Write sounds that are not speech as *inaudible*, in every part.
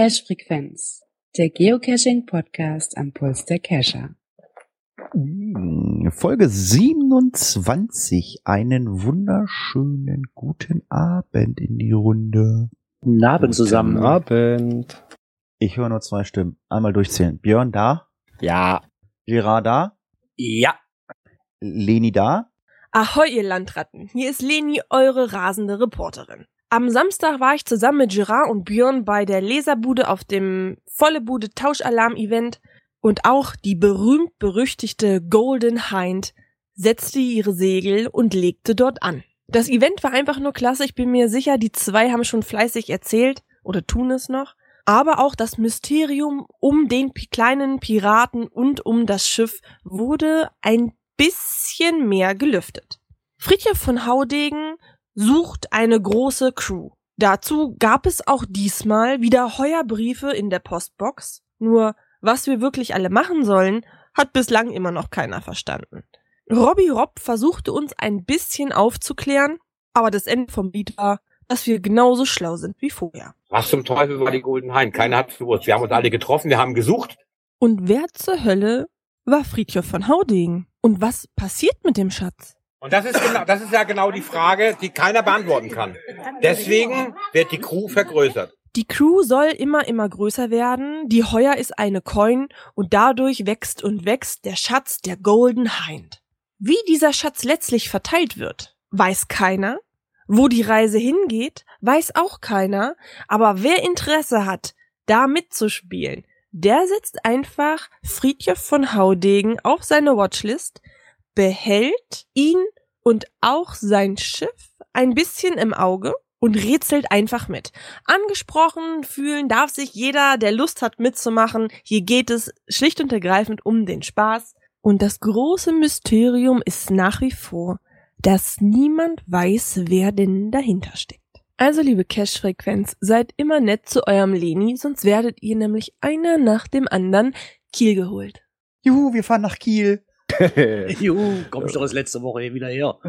Cache Frequenz, der Geocaching Podcast am Puls der Cacher. Hm, Folge 27. Einen wunderschönen guten Abend in die Runde. Guten Abend zusammen. Guten Abend. Ich höre nur zwei Stimmen. Einmal durchzählen. Björn da, Ja. Gerard da, Ja. Leni da. Ahoi, ihr Landratten. Hier ist Leni, eure rasende Reporterin. Am Samstag war ich zusammen mit Gerard und Björn bei der Leserbude auf dem Volle Bude Tauschalarm-Event und auch die berühmt-berüchtigte Golden Hind setzte ihre Segel und legte dort an. Das Event war einfach nur klasse. Ich bin mir sicher, die zwei haben schon fleißig erzählt oder tun es noch. Aber auch das Mysterium um den kleinen Piraten und um das Schiff wurde ein bisschen mehr gelüftet. Fritjof von Haudegen sucht eine große Crew. Dazu gab es auch diesmal wieder Heuerbriefe in der Postbox. Nur was wir wirklich alle machen sollen, hat bislang immer noch keiner verstanden. Robby Robb versuchte uns ein bisschen aufzuklären, aber das Ende vom Lied war, dass wir genauso schlau sind wie vorher. Was zum Teufel war die Golden Hein? Keiner hat's gewusst. Wir haben uns alle getroffen, wir haben gesucht. Und wer zur Hölle war Fritjof von Haudegen? Und was passiert mit dem Schatz? Und das ist genau, das ist ja genau die Frage, die keiner beantworten kann. Deswegen wird die Crew vergrößert. Die Crew soll immer, immer größer werden. Die Heuer ist eine Coin und dadurch wächst und wächst der Schatz der Golden Hind. Wie dieser Schatz letztlich verteilt wird, weiß keiner. Wo die Reise hingeht, weiß auch keiner. Aber wer Interesse hat, da mitzuspielen, der setzt einfach Friedjof von Haudegen auf seine Watchlist, behält ihn und auch sein Schiff ein bisschen im Auge und rätselt einfach mit. Angesprochen fühlen darf sich jeder, der Lust hat mitzumachen. Hier geht es schlicht und ergreifend um den Spaß. Und das große Mysterium ist nach wie vor, dass niemand weiß, wer denn dahinter steckt. Also, liebe Cash-Frequenz, seid immer nett zu eurem Leni, sonst werdet ihr nämlich einer nach dem anderen Kiel geholt. Juhu, wir fahren nach Kiel. *laughs* Juhu, komm ich doch das letzte Woche hier wieder her. *laughs*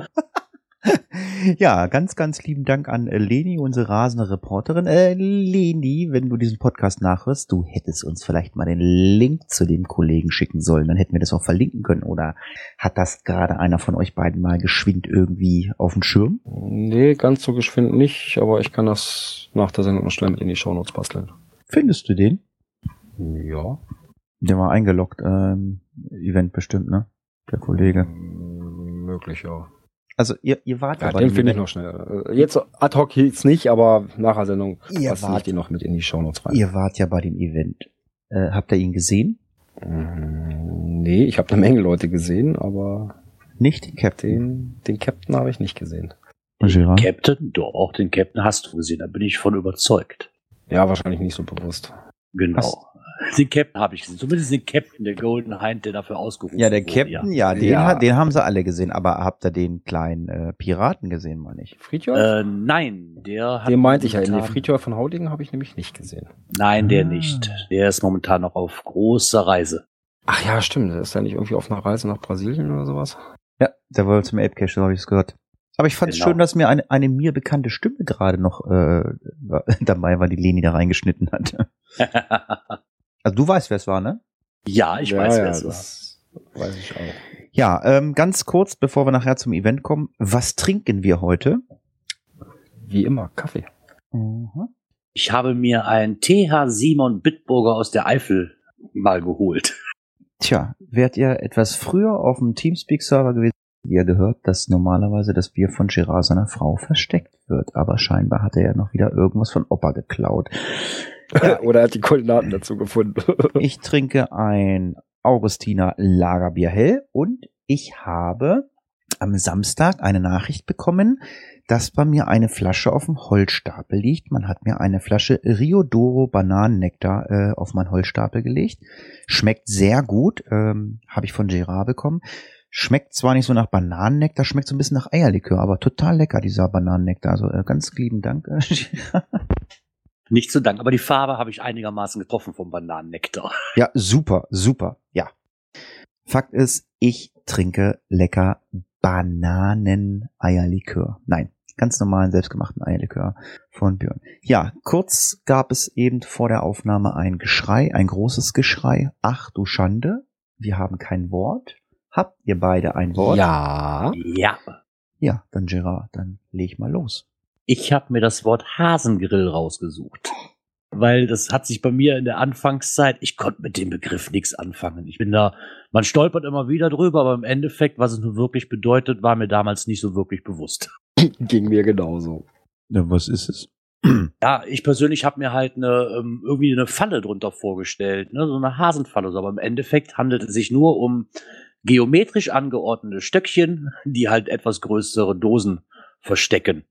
Ja, ganz, ganz lieben Dank an äh, Leni, unsere rasende Reporterin. Äh, Leni, wenn du diesen Podcast nachhörst, du hättest uns vielleicht mal den Link zu dem Kollegen schicken sollen. Dann hätten wir das auch verlinken können. Oder hat das gerade einer von euch beiden mal geschwind irgendwie auf dem Schirm? nee, ganz so geschwind nicht, aber ich kann das nach der Sendung noch schnell mit in die Shownotes basteln. Findest du den? Ja. Der war eingeloggt, ähm, Event bestimmt, ne? Der Kollege. Möglich, ja. Also ihr, ihr wart Ja, bei den dem finde ich Event- noch schnell. Äh, Jetzt ad hoc jetzt nicht, aber nach der Sendung Ihr ich wart- den noch mit in die Shownotes rein. Ihr wart ja bei dem Event. Äh, habt ihr ihn gesehen? Mm, Nee, ich habe eine Menge Leute gesehen, aber Nicht, Captain. den, den Captain habe ich nicht gesehen. Gerard? Captain, doch, den Captain hast du gesehen, da bin ich von überzeugt. Ja, wahrscheinlich nicht so bewusst. Genau. Den Captain habe ich gesehen. Zumindest den Captain, der Golden Hind, der dafür ausgerufen Ja, der wurde, Captain, ja, den, Ja. Hat, den haben sie alle gesehen, aber habt ihr den kleinen äh, Piraten gesehen, meine ich? Friedhof? Äh, nein, der hat. den meinte ich ja. Momentan- Friedhof von Haudingen habe ich nämlich nicht gesehen. Nein, der Ah. nicht. Der ist momentan noch auf großer Reise. Ach ja, stimmt. Der ist ja nicht irgendwie auf einer Reise nach Brasilien oder sowas. Ja, der wollte zum Ape Cache, so habe ich es gehört. Aber ich fand es Genau. schön, dass mir eine, eine mir bekannte Stimme gerade noch äh, war- *laughs* dabei war, die Leni da reingeschnitten hat. *laughs* Also du weißt, wer es war, ne? ja, ich ja, weiß, ja, wer es war. weiß ich auch. Ja, ähm, ganz kurz, bevor wir nachher zum Event kommen. Was trinken wir heute? Wie immer, Kaffee. Mhm. Ich habe mir ein TH Simon Bitburger aus der Eifel mal geholt. Tja, wärt ihr etwas früher auf dem Teamspeak-Server gewesen, ihr gehört, dass normalerweise das Bier von Gerard seiner Frau versteckt wird. Aber scheinbar hat er ja noch wieder irgendwas von Opa geklaut. *laughs* Oder er hat die Koordinaten dazu gefunden. *laughs* Ich trinke ein Augustiner Lagerbier hell und ich habe am Samstag eine Nachricht bekommen, dass bei mir eine Flasche auf dem Holzstapel liegt. Man hat mir eine Flasche Riodoro Bananennektar äh, auf meinen Holzstapel gelegt. Schmeckt sehr gut, ähm, habe ich von Gerard bekommen. Schmeckt zwar nicht so nach Bananennektar, schmeckt so ein bisschen nach Eierlikör, aber total lecker, dieser Bananennektar. Also äh, ganz lieben Dank. Äh. *laughs* Nicht zu danken, aber die Farbe habe ich einigermaßen getroffen vom Bananennektar. *laughs* Ja, super, super, ja. Fakt ist, ich trinke lecker Bananeneierlikör. Nein, ganz normalen selbstgemachten Eierlikör von Björn. Ja, kurz gab es eben vor der Aufnahme ein Geschrei, ein großes Geschrei. Ach du Schande, wir haben kein Wort. Habt ihr beide ein Wort? Ja. Ja. Ja, dann Gerard, dann leg mal los. Ich habe mir das Wort Hasengrill rausgesucht. Weil das hat sich bei mir in der Anfangszeit, ich konnte mit dem Begriff nichts anfangen. Ich bin da, man stolpert immer wieder drüber, aber im Endeffekt, was es nun wirklich bedeutet, war mir damals nicht so wirklich bewusst. *laughs* Ging mir genauso. Ja, was ist es? Ja, ich persönlich habe mir halt eine, ähm, irgendwie eine Falle drunter vorgestellt, ne? so eine Hasenfalle. So, Aber im Endeffekt handelt es sich nur um geometrisch angeordnete Stöckchen, die halt etwas größere Dosen verstecken.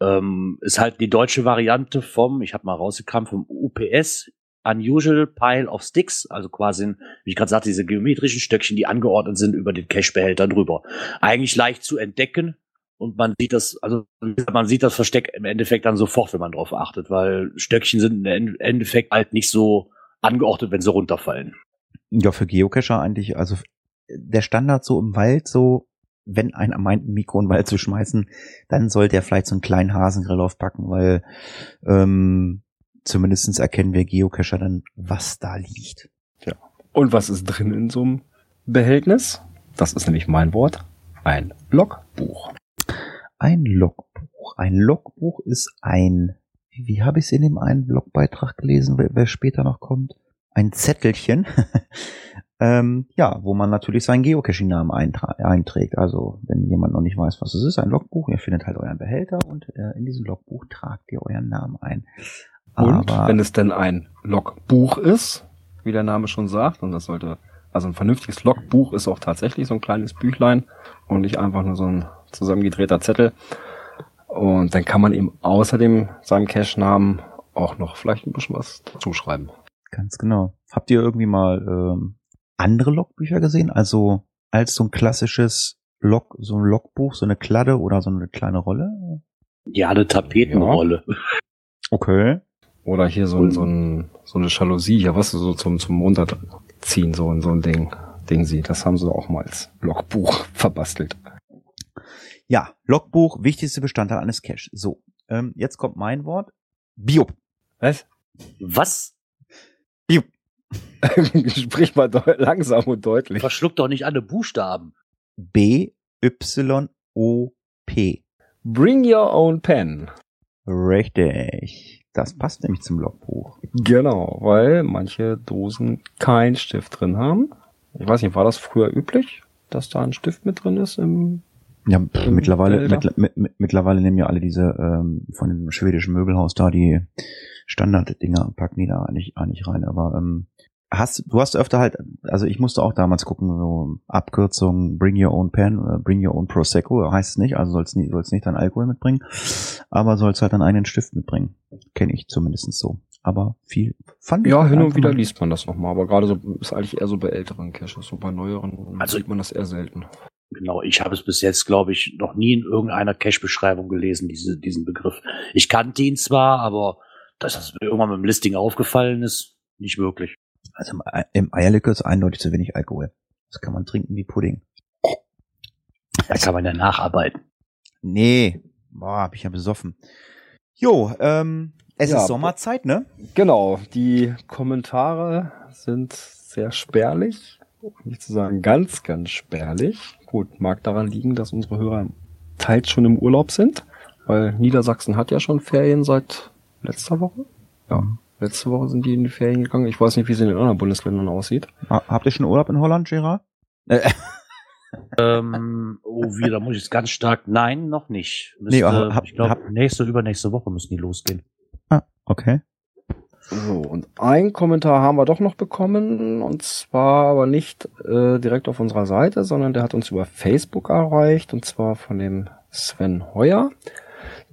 Ähm, ist halt die deutsche Variante vom, ich habe mal rausgekramt, vom UPS, Unusual Pile of Sticks, also quasi, wie ich gerade sagte, diese geometrischen Stöckchen, die angeordnet sind über den Cache-Behälter drüber. Eigentlich leicht zu entdecken und man sieht das, also man sieht das Versteck im Endeffekt dann sofort, wenn man drauf achtet, weil Stöckchen sind im Endeffekt halt nicht so angeordnet, wenn sie runterfallen. Ja, für Geocacher eigentlich, also der Standard so im Wald, so, wenn einer meint, ein Mikro in den Wald zu schmeißen, dann sollte er vielleicht so einen kleinen Hasengrill aufpacken, weil ähm, zumindestens erkennen wir Geocacher dann, was da liegt. Und was ist drin in so einem Behältnis? Das ist nämlich mein Wort. Ein Logbuch. Ein Logbuch. Ein Logbuch ist ein, wie, wie habe ich es in dem einen Blogbeitrag gelesen, wer, wer später noch kommt? Ein Zettelchen, *laughs* ähm, ja, wo man natürlich seinen Geocaching-Namen einträgt. Also, wenn jemand noch nicht weiß, was es ist, ein Logbuch, ihr findet halt euren Behälter und äh, in diesem Logbuch tragt ihr euren Namen ein. Und Aber wenn es denn ein Logbuch ist, wie der Name schon sagt, und das sollte, also ein vernünftiges Logbuch ist auch tatsächlich so ein kleines Büchlein und nicht einfach nur so ein zusammengedrehter Zettel. Und dann kann man ihm außerdem seinem Cache-Namen auch noch vielleicht ein bisschen was dazu schreiben. Ganz genau. Habt ihr irgendwie mal ähm, andere Logbücher gesehen? Also als so ein klassisches Log, so ein Logbuch, so eine Kladde oder so eine kleine Rolle? Ja, eine Tapetenrolle. Okay. Oder hier so, ein- so, ein, so eine Jalousie, ja was so zum, zum Runterziehen, so, ein- so ein Ding. Ding sie. Das haben sie auch mal als Logbuch *laughs* verbastelt. Ja, Logbuch, wichtigste Bestandteil eines Cache. So, ähm, jetzt kommt mein Wort. Biop. Was? Was? Biop. *laughs* Sprich mal langsam und deutlich. Verschluck doch nicht alle Buchstaben. B, Y, O, P. Bring your own pen. Richtig. Das passt nämlich zum Logbuch. Genau, weil manche Dosen keinen Stift drin haben. Ich weiß nicht, war das früher üblich, dass da ein Stift mit drin ist im Ja, pff, mittlerweile, mittler- mit, mit, mittlerweile nehmen ja alle diese ähm, von dem schwedischen Möbelhaus da die Standarddinger und packen die da eigentlich, eigentlich rein. Aber ähm, hast du hast öfter halt, also ich musste auch damals gucken, so Abkürzung Bring Your Own Pen oder Bring Your Own Prosecco heißt es nicht, also sollst nicht, sollst nicht dein Alkohol mitbringen, aber sollst halt dann einen Stift mitbringen. Kenne ich zumindest so. Aber viel fand ich Ja, hin und wieder mal- liest man das nochmal, aber gerade so ist eigentlich eher so bei älteren Caches, so bei neueren Also- sieht man das eher selten. Genau, ich habe es bis jetzt, glaube ich, noch nie in irgendeiner Cache-Beschreibung gelesen, diese, diesen Begriff. Ich kannte ihn zwar, aber dass das irgendwann mit dem Listing aufgefallen ist, nicht wirklich. Also im, im Eierlikör ist eindeutig zu wenig Alkohol. Das kann man trinken wie Pudding. Da kann man ja nacharbeiten. Nee, boah, hab ich ja besoffen. Jo, ähm, es Ja, ist Sommerzeit, ne? Genau, die Kommentare sind sehr spärlich, um nicht zu sagen ganz, ganz spärlich. Gut, mag daran liegen, dass unsere Hörer teils schon im Urlaub sind, weil Niedersachsen hat ja schon Ferien seit letzter Woche. Ja, letzte Woche sind die in die Ferien gegangen. Ich weiß nicht, wie es in den anderen Bundesländern aussieht. Ha- Habt ihr schon Urlaub in Holland, Gerard? Äh, ähm, oh, wie, da muss ich jetzt ganz stark, nein, noch nicht. Müsste, Nee, aber hab- ich glaube, nächste, übernächste Woche müssen die losgehen. ah, okay. So, und ein Kommentar haben wir doch noch bekommen, und zwar aber nicht äh, direkt auf unserer Seite, sondern der hat uns über Facebook erreicht, und zwar von dem Sven Heuer.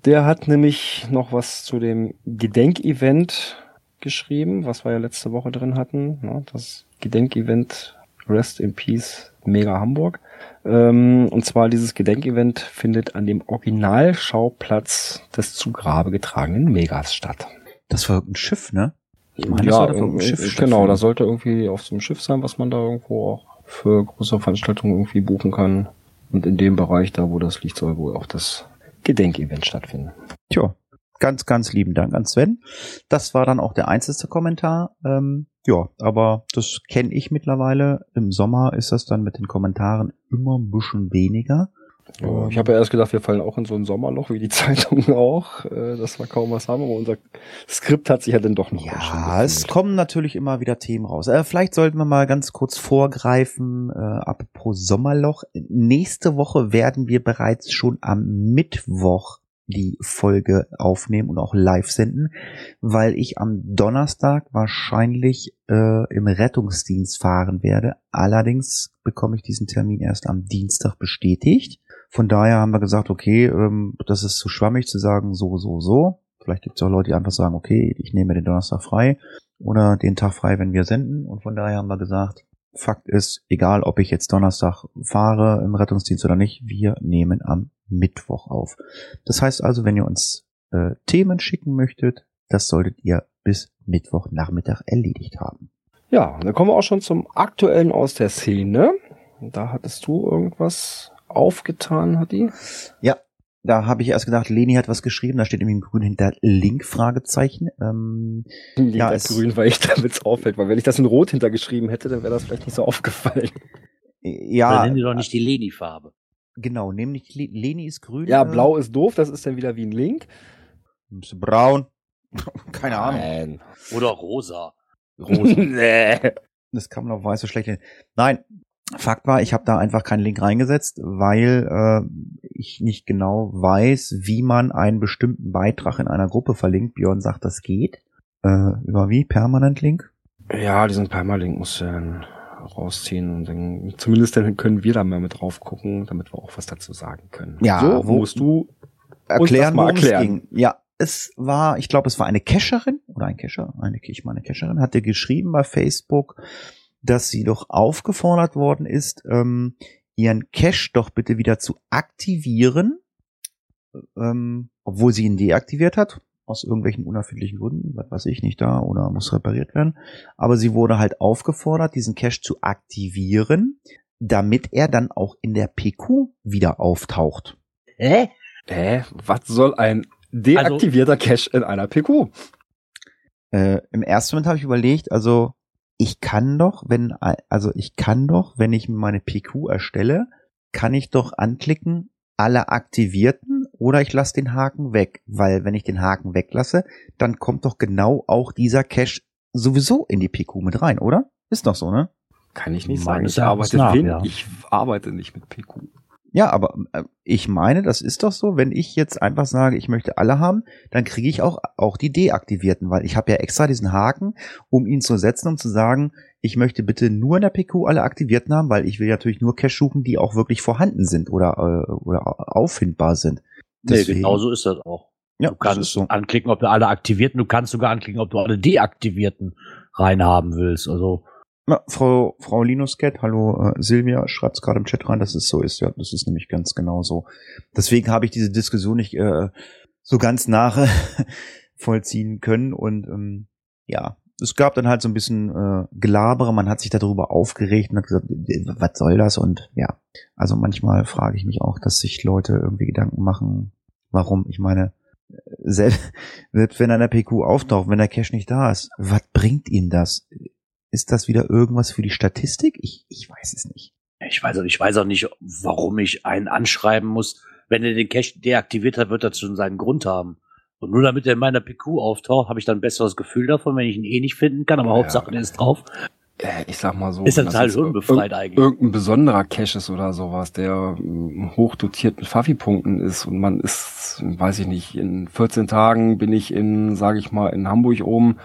Der hat nämlich noch was zu dem Gedenkevent geschrieben, was wir ja letzte Woche drin hatten. Ne? Das Gedenkevent Rest in Peace Mega Hamburg. Ähm, und zwar dieses Gedenkevent findet an dem Originalschauplatz des zu Grabe getragenen Megas statt. Das war ein Schiff, ne? Ich meine, das ja, sollte auf dem irgendwie- Schiff genau, stattfinden. da sollte irgendwie auf so einem Schiff sein, was man da irgendwo auch für größere Veranstaltungen irgendwie buchen kann. Und in dem Bereich, da wo das liegt, soll wohl auch das Gedenkevent stattfinden. Tja, ganz, ganz lieben Dank an Sven. Das war dann auch der einzige Kommentar. Ähm, ja, aber das kenne ich mittlerweile. Im Sommer ist das dann mit den Kommentaren immer ein bisschen weniger. Ja, ich habe ja erst gedacht, wir fallen auch in so ein Sommerloch, wie die *laughs* Zeitungen auch, äh, dass wir kaum was haben, aber unser Skript hat sich ja dann doch noch Ja, es kommen natürlich immer wieder Themen raus. Äh, vielleicht sollten wir mal ganz kurz vorgreifen, äh, apropos Sommerloch. Nächste Woche werden wir bereits schon am Mittwoch die Folge aufnehmen und auch live senden, weil ich am Donnerstag wahrscheinlich äh, im Rettungsdienst fahren werde. Allerdings bekomme ich diesen Termin erst am Dienstag bestätigt. Von daher haben wir gesagt, okay, ähm, das ist zu schwammig zu sagen, so, so, so. Vielleicht gibt es auch Leute, die einfach sagen, okay, ich nehme den Donnerstag frei oder den Tag frei, wenn wir senden. Und von daher haben wir gesagt, Fakt ist, egal ob ich jetzt Donnerstag fahre im Rettungsdienst oder nicht, wir nehmen am Mittwoch auf. Das heißt also, wenn ihr uns äh, Themen schicken möchtet, das solltet ihr bis Mittwochnachmittag erledigt haben. Ja, dann kommen wir auch schon zum aktuellen aus der Szene. Da hattest du irgendwas aufgetan, hat die? Ja, da habe ich erst gedacht, Leni hat was geschrieben, da steht irgendwie im Grün hinter Link Fragezeichen. Ähm, Ja, es- ist grün, weil ich damit's auffällt, weil wenn ich das in rot hintergeschrieben hätte, dann wäre das vielleicht nicht so aufgefallen. ja, Dann nennen die doch nicht die Leni-Farbe. genau, nämlich Le Leni ist grün. Ja, äh, blau ist doof, das ist dann wieder wie ein Link. ein bisschen braun. *laughs* Keine Ahnung. Nein. Oder rosa. Rosa. *laughs* nee. Das kann man auf weiß so schlecht hin. Nein, Fakt war, ich habe da einfach keinen Link reingesetzt, weil äh, ich nicht genau weiß, wie man einen bestimmten Beitrag in einer Gruppe verlinkt. Björn sagt, das geht. Äh, über wie? Permanent Link? Ja, diesen Permalink musst du dann rausziehen und dann zumindest dann können wir da mal mit drauf gucken, damit wir auch was dazu sagen können. Ja, so wo- musst du Erklären, mal worum es erklären. ging. Ja, es war, ich glaube, es war eine Cacherin oder ein Cacher, eine, ich meine Cacherin, hatte geschrieben bei Facebook, dass sie doch aufgefordert worden ist, ähm, ihren Cache doch bitte wieder zu aktivieren, ähm, obwohl sie ihn deaktiviert hat, aus irgendwelchen unerfindlichen Gründen, was weiß ich nicht da oder muss repariert werden. Aber sie wurde halt aufgefordert, diesen Cache zu aktivieren, damit er dann auch in der PQ wieder auftaucht. Hä? Hä? Was soll ein deaktivierter Cache in einer PQ? Äh, Im ersten Moment habe ich überlegt, also ich kann doch, wenn, also ich kann doch, wenn ich meine PQ erstelle, kann ich doch anklicken, alle aktivierten oder ich lasse den Haken weg, weil wenn ich den Haken weglasse, dann kommt doch genau auch dieser Cache sowieso in die PQ mit rein, oder? Ist doch so, ne? Kann ich nicht sagen. Meines Ich arbeite, nach, ja. ich arbeite nicht mit PQ. Ja, aber äh, ich meine, das ist doch so, wenn ich jetzt einfach sage, ich möchte alle haben, dann kriege ich auch, auch die deaktivierten, weil ich habe ja extra diesen Haken, um ihn zu setzen, um zu sagen, ich möchte bitte nur in der PQ alle aktivierten haben, weil ich will natürlich nur Cache suchen, die auch wirklich vorhanden sind oder, äh, oder auffindbar sind. Nee, Deswegen- genau so ist das auch. Ja, Du kannst so. anklicken, ob du alle aktivierten, du kannst sogar anklicken, ob du alle deaktivierten reinhaben willst. Also, Ja, Frau, Frau Linuscat, hallo äh, Silvia, schreibt's gerade im Chat rein, dass es so ist. Ja, das ist nämlich ganz genau so. Deswegen habe ich diese Diskussion nicht äh, so ganz nach *laughs* vollziehen können und ähm, ja, es gab dann halt so ein bisschen äh, Gelabere, man hat sich darüber aufgeregt und hat gesagt, was soll das? Und ja, also manchmal frage ich mich auch, dass sich Leute irgendwie Gedanken machen, warum. Ich meine, äh, selbst, *laughs* selbst wenn er in der PQ auftaucht, wenn der Cache nicht da ist, was bringt ihm das? Ist das wieder irgendwas für die Statistik? Ich, ich weiß es nicht. ich weiß, auch- ich weiß auch nicht, warum ich einen anschreiben muss. Wenn er den Cache deaktiviert hat, wird das schon seinen Grund haben. Und nur damit er in meiner PQ auftaucht, habe ich dann ein besseres Gefühl davon, wenn ich ihn eh nicht finden kann. Aber Ja. Hauptsache, der ist drauf. Äh, ich sag mal so. Ist das total unbefreit eigentlich. Irgendein besonderer Cache ist oder sowas, der ähm, hochdotiert mit Fafi-Punkten ist und man ist, weiß ich nicht, in 14 Tagen bin ich in, sage ich mal, in Hamburg oben,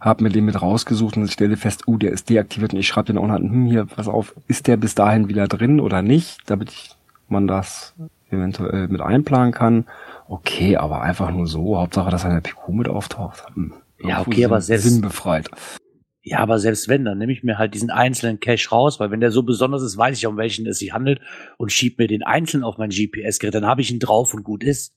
hab mir den mit rausgesucht und ich stelle fest, uh, der ist deaktiviert und ich schreibe den auch noch, hm, hier, pass auf, ist der bis dahin wieder drin oder nicht, damit ich, man das eventuell mit einplanen kann. Okay, aber einfach nur so, Hauptsache, dass er in der PQ mit auftaucht. Hm. Ja, okay, aber selbst- Sinnbefreit. Ja, aber selbst wenn, dann nehme ich mir halt diesen einzelnen Cache raus, weil wenn der so besonders ist, weiß ich, um welchen es sich handelt und schieb mir den einzeln auf mein GPS-Gerät, dann habe ich ihn drauf und gut ist.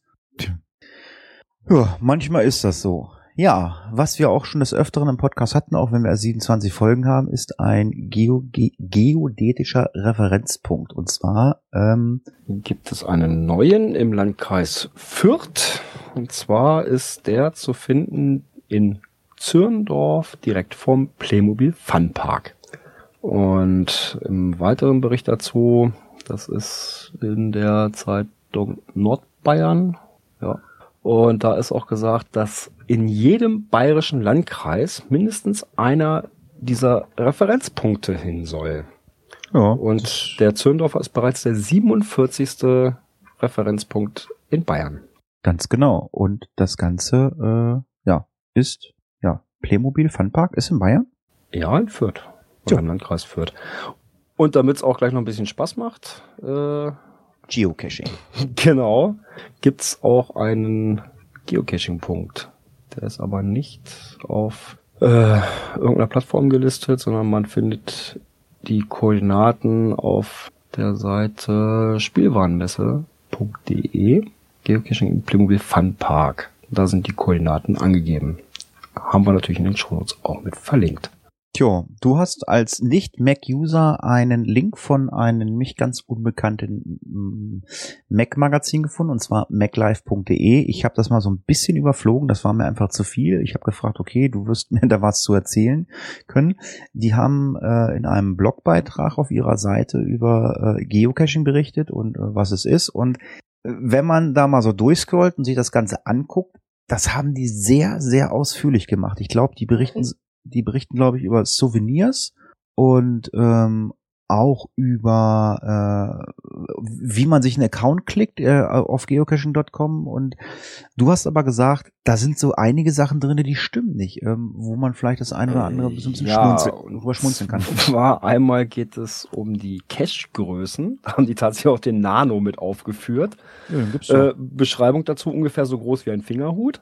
Ja, manchmal ist das so. Ja, was wir auch schon des Öfteren im Podcast hatten, auch wenn wir 27 Folgen haben, ist ein Geo ge geodätischer Referenzpunkt. Und zwar ähm, Gibt es einen neuen im Landkreis Fürth. Und zwar ist der zu finden in Zürndorf, direkt vom Playmobil Funpark. Und im weiteren Bericht dazu, das ist in der Zeitung Nordbayern, ja. Und da ist auch gesagt, dass in jedem bayerischen Landkreis mindestens einer dieser Referenzpunkte hin soll. ja, Und der Zürndorfer ist bereits der 47. Referenzpunkt in Bayern. ganz genau. Und das Ganze äh, ja ist Playmobil Funpark ist in Bayern. Ja, in Fürth. Oder im Landkreis Fürth. Und damit es auch gleich noch ein bisschen Spaß macht, äh, Geocaching. *laughs* genau, gibt's auch einen Geocaching-Punkt. Der ist aber nicht auf äh, irgendeiner Plattform gelistet, sondern man findet die Koordinaten auf der Seite spielwarenmesse.de Geocaching im Playmobil Fun Park. Da sind die Koordinaten angegeben. Haben wir natürlich in den Shownotes auch mit verlinkt. Tjo, du hast als Nicht-Mac-User einen Link von einem nicht ganz unbekannten mm, Mac-Magazin gefunden, und zwar maclife.de. Ich habe das mal so ein bisschen überflogen, das war mir einfach zu viel. Ich habe gefragt, okay, du wirst mir *laughs* da was zu erzählen können. Die haben äh, in einem Blogbeitrag auf ihrer Seite über äh, Geocaching berichtet und äh, was es ist. Und äh, wenn man da mal so durchscrollt und sich das Ganze anguckt, das haben die sehr, sehr ausführlich gemacht. Ich glaube, die berichten die berichten, glaube ich, über Souvenirs und ähm, auch über äh, wie man sich einen Account klickt äh, auf geocaching.com und du hast aber gesagt, da sind so einige Sachen drin, die stimmen nicht, ähm, wo man vielleicht das eine oder andere ein bisschen schmunzeln, drüber schmunzeln kann. *laughs* Zwar einmal geht es um die Cache-Größen. Da *laughs* haben die tatsächlich auch den Nano mit aufgeführt. Ja, Äh, Beschreibung dazu ungefähr so groß wie ein Fingerhut.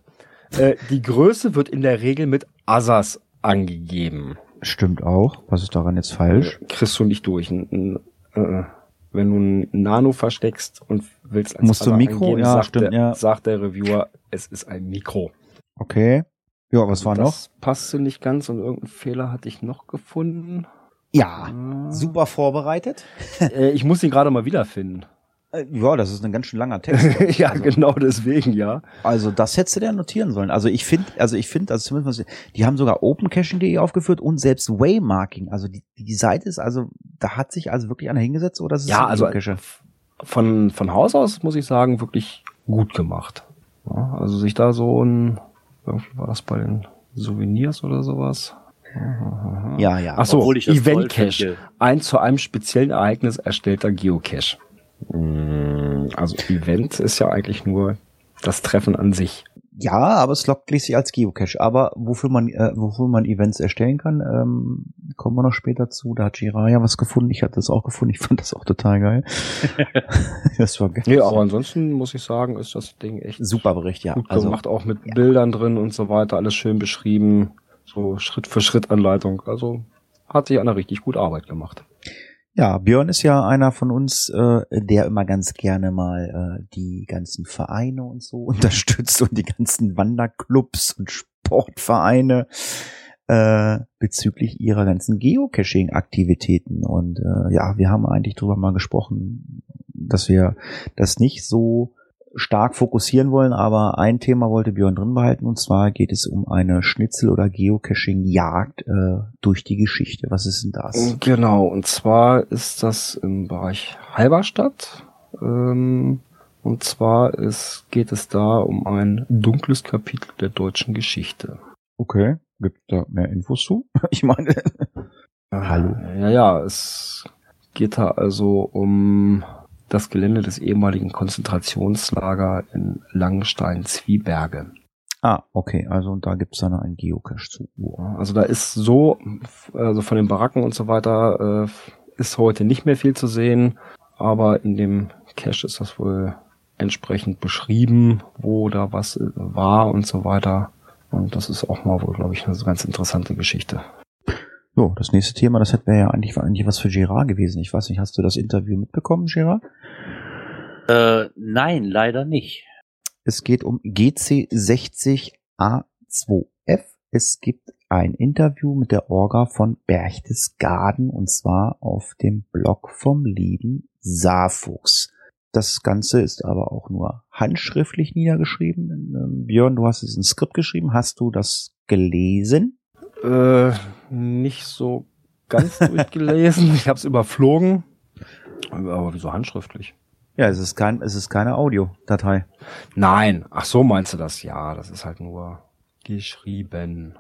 Äh, die Größe wird in der Regel mit Asas angegeben. Stimmt auch. Was ist daran jetzt falsch? Äh, Kriegst du nicht durch. Ein, äh, wenn du ein Nano versteckst und willst Musst du Mikro? eingeben, Ja, sagt, stimmt, der, ja. sagt der Reviewer, es ist ein Mikro. Okay. Ja, was war noch? das passte nicht ganz und irgendeinen Fehler hatte ich noch gefunden. Ja, Äh, super vorbereitet. Äh, ich muss ihn gerade mal wiederfinden. Äh, Ja, das ist ein ganz schön langer Text. *laughs* ja, Also- genau deswegen, ja. Also das hättest du dir notieren sollen. Also ich finde, also ich finde, also zumindest, die haben sogar opencaching.de aufgeführt und selbst Waymarking. Also die, die Seite ist, also da hat sich also wirklich einer hingesetzt oder ist es Ja, also von, von Haus aus muss ich sagen, wirklich gut gemacht. Ja, also sich da so ein, irgendwie war das bei den Souvenirs oder sowas. Ja, ja. Ach so, Obwohl ich das Event Cache. Ein zu einem speziellen Ereignis erstellter Geocache. Mm, Also Event ist ja eigentlich nur das Treffen an sich. Ja, aber es lockt sich als Geocache. Aber wofür man, äh, wofür man Events erstellen kann, ähm, kommen wir noch später zu. Da hat Jiraya was gefunden. Ich hatte das auch gefunden. Ich fand das auch total geil. *laughs* das war geil. Nee, aber ansonsten muss ich sagen, ist das Ding echt Super Bericht, ja. gut Also gemacht, auch mit Bildern drin und so weiter, alles schön beschrieben, so Schritt für Schritt Anleitung. Also hat sich einer richtig gut Arbeit gemacht. Ja, Björn ist ja einer von uns, äh, der immer ganz gerne mal äh, die ganzen Vereine und so *laughs* unterstützt und die ganzen Wanderclubs und Sportvereine äh, bezüglich ihrer ganzen Geocaching-Aktivitäten. Und äh, ja, wir haben eigentlich drüber mal gesprochen, dass wir das nicht so stark fokussieren wollen, aber ein Thema wollte Björn drin behalten und zwar geht es um eine Schnitzel- oder Geocaching-Jagd äh, durch die Geschichte. Was ist denn das? Genau, und zwar ist das im Bereich Halberstadt. Ähm, und zwar ist, geht es da um ein dunkles Kapitel der deutschen Geschichte. Okay, gibt da mehr Infos zu? *laughs* Ich meine, Hallo. Ja, ja, es geht da also um das Gelände des ehemaligen Konzentrationslager in Langenstein-Zwieberge. ah, okay, also da gibt's dann einen Geocache zu. Also da ist so, also von den Baracken und so weiter, äh, ist heute nicht mehr viel zu sehen, aber in dem Cache ist das wohl entsprechend beschrieben, wo da was äh, war und so weiter. Und das ist auch mal wohl, glaube ich, eine ganz interessante Geschichte. So, das nächste Thema, das hätte ja eigentlich, eigentlich was für Gerard gewesen. Ich weiß nicht, hast du das Interview mitbekommen, Gerard? Äh, nein, leider nicht. Es geht um GC60A2. es gibt ein Interview mit der Orga von Berchtesgaden und zwar auf dem Blog vom lieben Saarfuchs. Das Ganze ist aber auch nur handschriftlich niedergeschrieben. Ähm, Björn, du hast es in Skript geschrieben. Hast du das gelesen? Äh, nicht so ganz *laughs* durchgelesen. Ich habe es überflogen. Aber wieso handschriftlich? Ja, es ist kein, es ist keine Audiodatei. Nein. Ach so meinst du das? Ja, das ist halt nur geschrieben.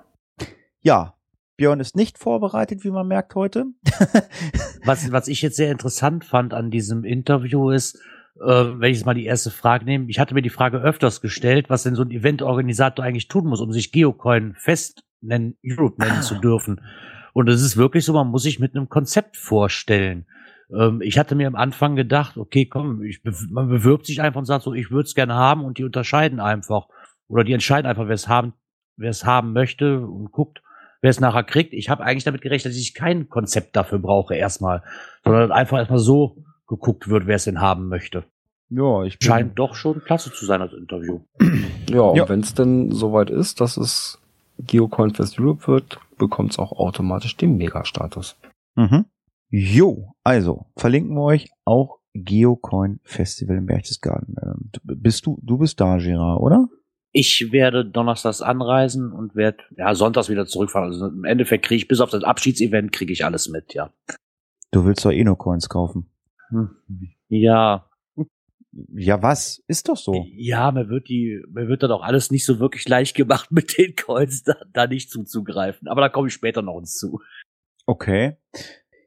Ja, Björn ist nicht vorbereitet, wie man merkt heute. *laughs* Was, was ich jetzt sehr interessant fand an diesem Interview ist, äh, wenn ich jetzt mal die erste Frage nehme, ich hatte mir die Frage öfters gestellt, was denn so ein Eventorganisator eigentlich tun muss, um sich Geocoin Fest nennen, Europe nennen zu dürfen. Und es ist wirklich so, man muss sich mit einem Konzept vorstellen. Ähm, ich hatte mir am Anfang gedacht, okay, komm, ich, man bewirbt sich einfach und sagt so, ich würde es gerne haben und die unterscheiden einfach. Oder die entscheiden einfach, wer es haben, wer es haben möchte und guckt, wer es nachher kriegt. Ich habe eigentlich damit gerechnet, dass ich kein Konzept dafür brauche erstmal, sondern einfach erstmal so geguckt wird, wer es denn haben möchte. Ja, ich bin, Scheint doch schon klasse zu sein als Interview. Ja, und Ja. wenn es denn soweit ist, dass es Geocoin Fest Europe wird, bekommt es auch automatisch den Mega-Status. Mhm. Jo, also verlinken wir euch auch Geocoin Festival in Berchtesgaden. Ähm, du- bist du, du bist da, Gerard, oder? Ich werde donnerstags anreisen und werde ja sonntags wieder zurückfahren. Also im Endeffekt kriege ich bis auf das Abschiedsevent kriege ich alles mit, ja. Du willst doch eh nur Coins kaufen. Hm. Ja, Ja, was? Ist doch so. ja, mir wird die, mir wird dann auch alles nicht so wirklich leicht gemacht, *laughs* mit den Coins da, da nicht zuzugreifen. Aber da komme ich später noch uns zu. Okay.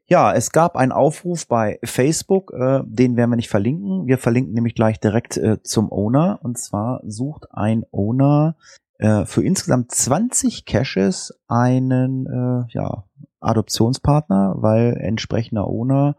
Ja, es gab einen Aufruf bei Facebook, äh, den werden wir nicht verlinken. Wir verlinken nämlich gleich direkt äh, zum Owner. Und zwar sucht ein Owner äh, für insgesamt 20 Caches einen äh, ja, Adoptionspartner, weil entsprechender Owner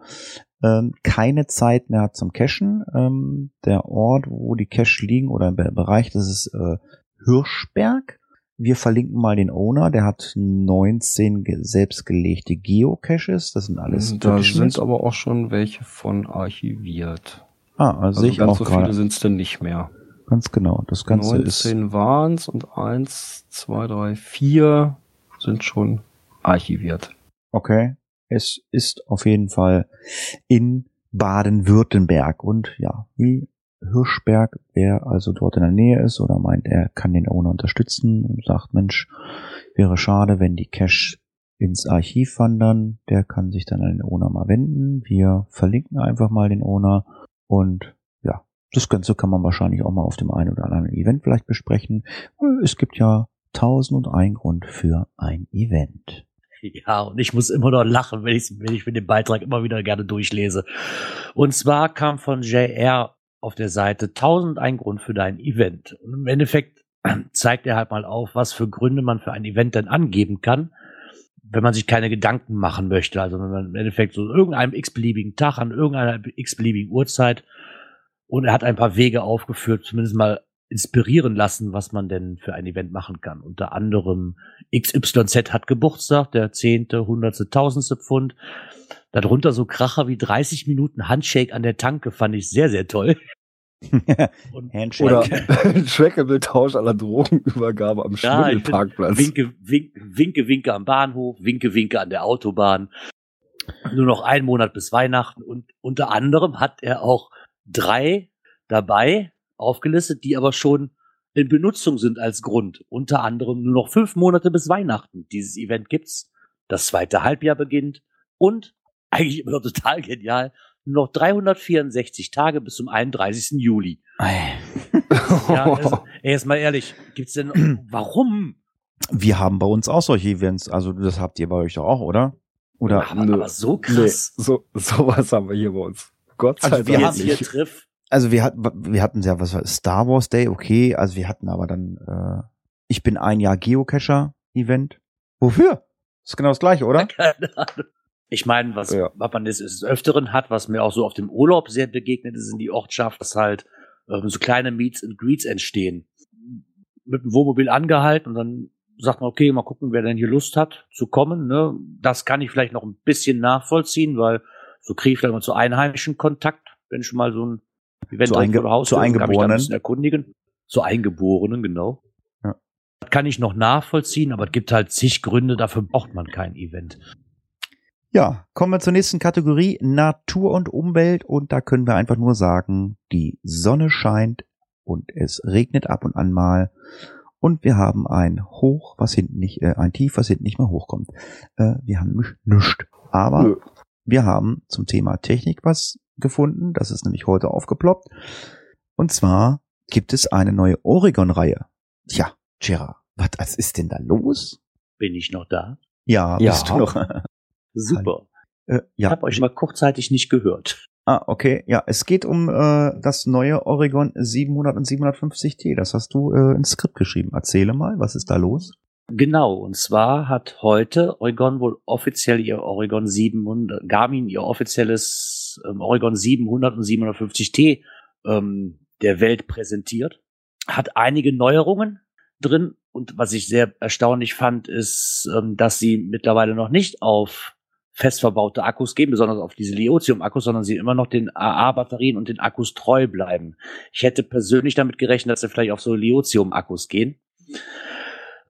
ähm, keine Zeit mehr hat zum Cachen. Ähm, der Ort, wo die Caches liegen oder der Bereich, das ist äh, Hirschberg. Wir verlinken mal den Owner, der hat 19 ge- selbstgelegte Geocaches, das sind alles da sind aber auch schon welche von archiviert. Ah, also, Also sehe ich ganz auch so viele gerade. sind es denn nicht mehr. Ganz genau, das Ganze ist 19 waren's und eins, zwei, drei, vier sind schon archiviert. okay. Es ist auf jeden Fall in Baden-Württemberg und ja, wie Hirschberg, wer also dort in der Nähe ist oder meint, er kann den Owner unterstützen und sagt, Mensch, wäre schade, wenn die Cache ins Archiv wandern, der kann sich dann an den Owner mal wenden. Wir verlinken einfach mal den Owner und ja, das Ganze kann man wahrscheinlich auch mal auf dem einen oder anderen Event vielleicht besprechen. Es gibt ja tausend und ein Grund für ein Event. *laughs* Ja, und ich muss immer noch lachen, wenn ich, wenn ich mir den Beitrag immer wieder gerne durchlese. Und zwar kam von JR auf der Seite 1001 Grund für dein Event. Und im Endeffekt *clears throat* zeigt er halt mal auf, was für Gründe man für ein Event denn angeben kann, wenn man sich keine Gedanken machen möchte. Also wenn man im Endeffekt so irgendeinem x-beliebigen Tag an irgendeiner x-beliebigen Uhrzeit und er hat ein paar Wege aufgeführt, zumindest mal inspirieren lassen, was man denn für ein Event machen kann. Unter anderem XYZ hat Geburtstag, der zehnte, hundertste, tausendste Pfund. Darunter so Kracher wie 30 Minuten Handshake an der Tanke fand ich sehr, sehr toll. *laughs* Und Handshake. Oder Trackable-Tausch *laughs* aller Drogenübergabe am Ja, Schmuddelparkplatz. Winke, winke, winke, winke am Bahnhof, winke, winke an der Autobahn. Nur noch ein Monat bis Weihnachten und unter anderem hat er auch drei dabei aufgelistet, die aber schon in Benutzung sind als Grund. Unter anderem nur noch fünf Monate bis Weihnachten. Dieses Event gibt's. Das zweite Halbjahr beginnt und *laughs* eigentlich immer noch total genial. Nur noch 364 Tage bis zum 31. Juli. Ja, *laughs* also, ey, jetzt mal ehrlich, gibt's denn, *clears throat* warum? Wir haben bei uns auch solche Events, also das habt ihr bei euch doch auch, oder? Oder aber, nö. aber so Nee, krass. so, sowas haben wir hier bei uns. Gott sei Also wir Dank haben jetzt hier nicht. Also wir hatten wir hatten ja was war Star Wars Day, okay, also wir hatten aber dann äh, ich bin ein Jahr Geocacher Event. Wofür? ist genau das gleiche, oder? *laughs* Keine Ahnung. Ich meine, was, Ja. was man des Öfteren hat, was mir auch so auf dem Urlaub sehr begegnet ist in die Ortschaft, dass halt ähm, so kleine Meets and Greets entstehen. Mit dem Wohnmobil angehalten und dann sagt man, okay, mal gucken, wer denn hier Lust hat zu kommen. Ne? Das kann ich vielleicht noch ein bisschen nachvollziehen, weil so kriege ich vielleicht mal zu Einheimischen Kontakt, wenn schon mal so ein Event Zu Einge- zu kann Eingeborenen. bisschen erkundigen. Zu Eingeborenen, genau. Ja. kann ich noch nachvollziehen, aber es gibt halt zig Gründe, dafür braucht man kein Event. Ja, kommen wir zur nächsten Kategorie, Natur und Umwelt. Und da können wir einfach nur sagen, die Sonne scheint und es regnet ab und an mal. Und wir haben ein Hoch, was hinten nicht, äh, ein Tief, was hinten nicht mehr hochkommt. Äh, wir haben nämlich nichts. Aber Nö. wir haben zum Thema Technik was gefunden. Das ist nämlich heute aufgeploppt. Und zwar gibt es eine neue Oregon-Reihe. Tja, Gerard, was was ist denn da los? Bin ich noch da? Ja, Ja. bist du noch? *laughs* Super. äh, Ich ja. habe euch mal kurzzeitig nicht gehört. Ah, okay. Ja, es geht um äh, das neue Oregon 700 und 750T. Das hast du äh, ins Skript geschrieben. Erzähle mal, was ist da los? Genau, und zwar hat heute Oregon wohl offiziell ihr Oregon 700, Garmin ihr offizielles ähm, Oregon 700 und 750T ähm, der Welt präsentiert. Hat einige Neuerungen drin und was ich sehr erstaunlich fand, ist, ähm, dass sie mittlerweile noch nicht auf fest verbaute Akkus gehen, besonders auf diese Lithium-Akkus, sondern sie immer noch den AA-Batterien und den Akkus treu bleiben. Ich hätte persönlich damit gerechnet, dass sie vielleicht auf so Lithium-Akkus gehen.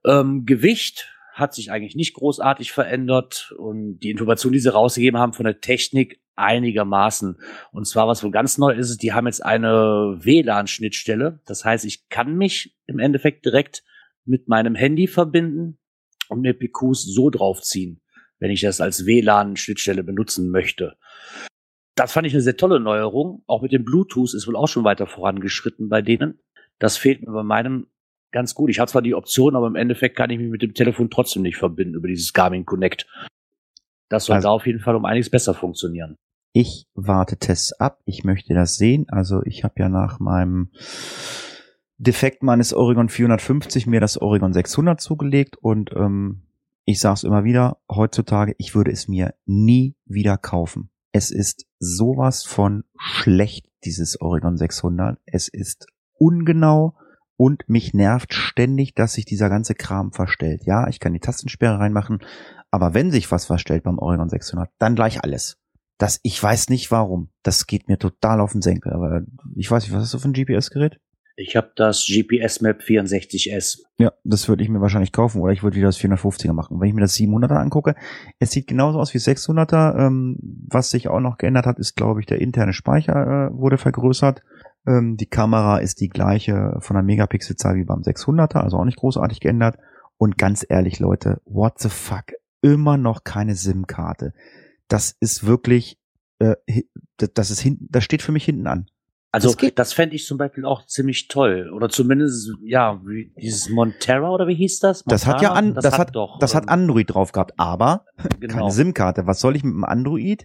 Ähm, Gewicht hat sich eigentlich nicht großartig verändert und die Informationen, die sie rausgegeben haben von der Technik einigermaßen. Und zwar, was wohl ganz neu ist, ist, die haben jetzt eine WLAN-Schnittstelle. Das heißt, ich kann mich im Endeffekt direkt mit meinem Handy verbinden und mir PQs so draufziehen, wenn ich das als WLAN-Schnittstelle benutzen möchte. Das fand ich eine sehr tolle Neuerung. Auch mit dem Bluetooth ist wohl auch schon weiter vorangeschritten bei denen. Das fehlt mir bei meinem ganz gut. Ich habe zwar die Option, aber im Endeffekt kann ich mich mit dem Telefon trotzdem nicht verbinden über dieses Garmin Connect. Das soll Also- da auf jeden Fall um einiges besser funktionieren. Ich warte Tests ab. Ich möchte das sehen. Also ich habe ja nach meinem Defekt meines Oregon 450 mir das Oregon 600 zugelegt und ähm, ich sage es immer wieder, heutzutage, ich würde es mir nie wieder kaufen. Es ist sowas von schlecht, dieses Oregon 600. Es ist ungenau und mich nervt ständig, dass sich dieser ganze Kram verstellt. Ja, ich kann die Tastensperre reinmachen, aber wenn sich was verstellt beim Oregon 600, dann gleich alles. Das, ich weiß nicht warum. Das geht mir total auf den Senkel. Aber ich weiß nicht, was hast du für ein GPS-Gerät? Ich habe das GPS Map 64S. Ja, das würde ich mir wahrscheinlich kaufen oder ich würde wieder das 450er machen. Wenn ich mir das 700er angucke, es sieht genauso aus wie 600er. Ähm, was sich auch noch geändert hat, ist, glaube ich, der interne Speicher äh, wurde vergrößert. Ähm, die Kamera ist die gleiche von der Megapixelzahl wie beim 600er, also auch nicht großartig geändert. Und ganz ehrlich, Leute, what the fuck? Immer noch keine SIM-Karte. Das ist wirklich, äh, das ist hinten, das steht für mich hinten an. Also Das geht. das fände ich zum Beispiel auch ziemlich toll. Oder zumindest, ja, wie dieses Montera oder wie hieß das? Das hat ja Montana? an, das, hat, doch. das hat ähm, Android drauf gehabt, aber *laughs* genau. keine SIM-Karte. Was soll ich mit einem Android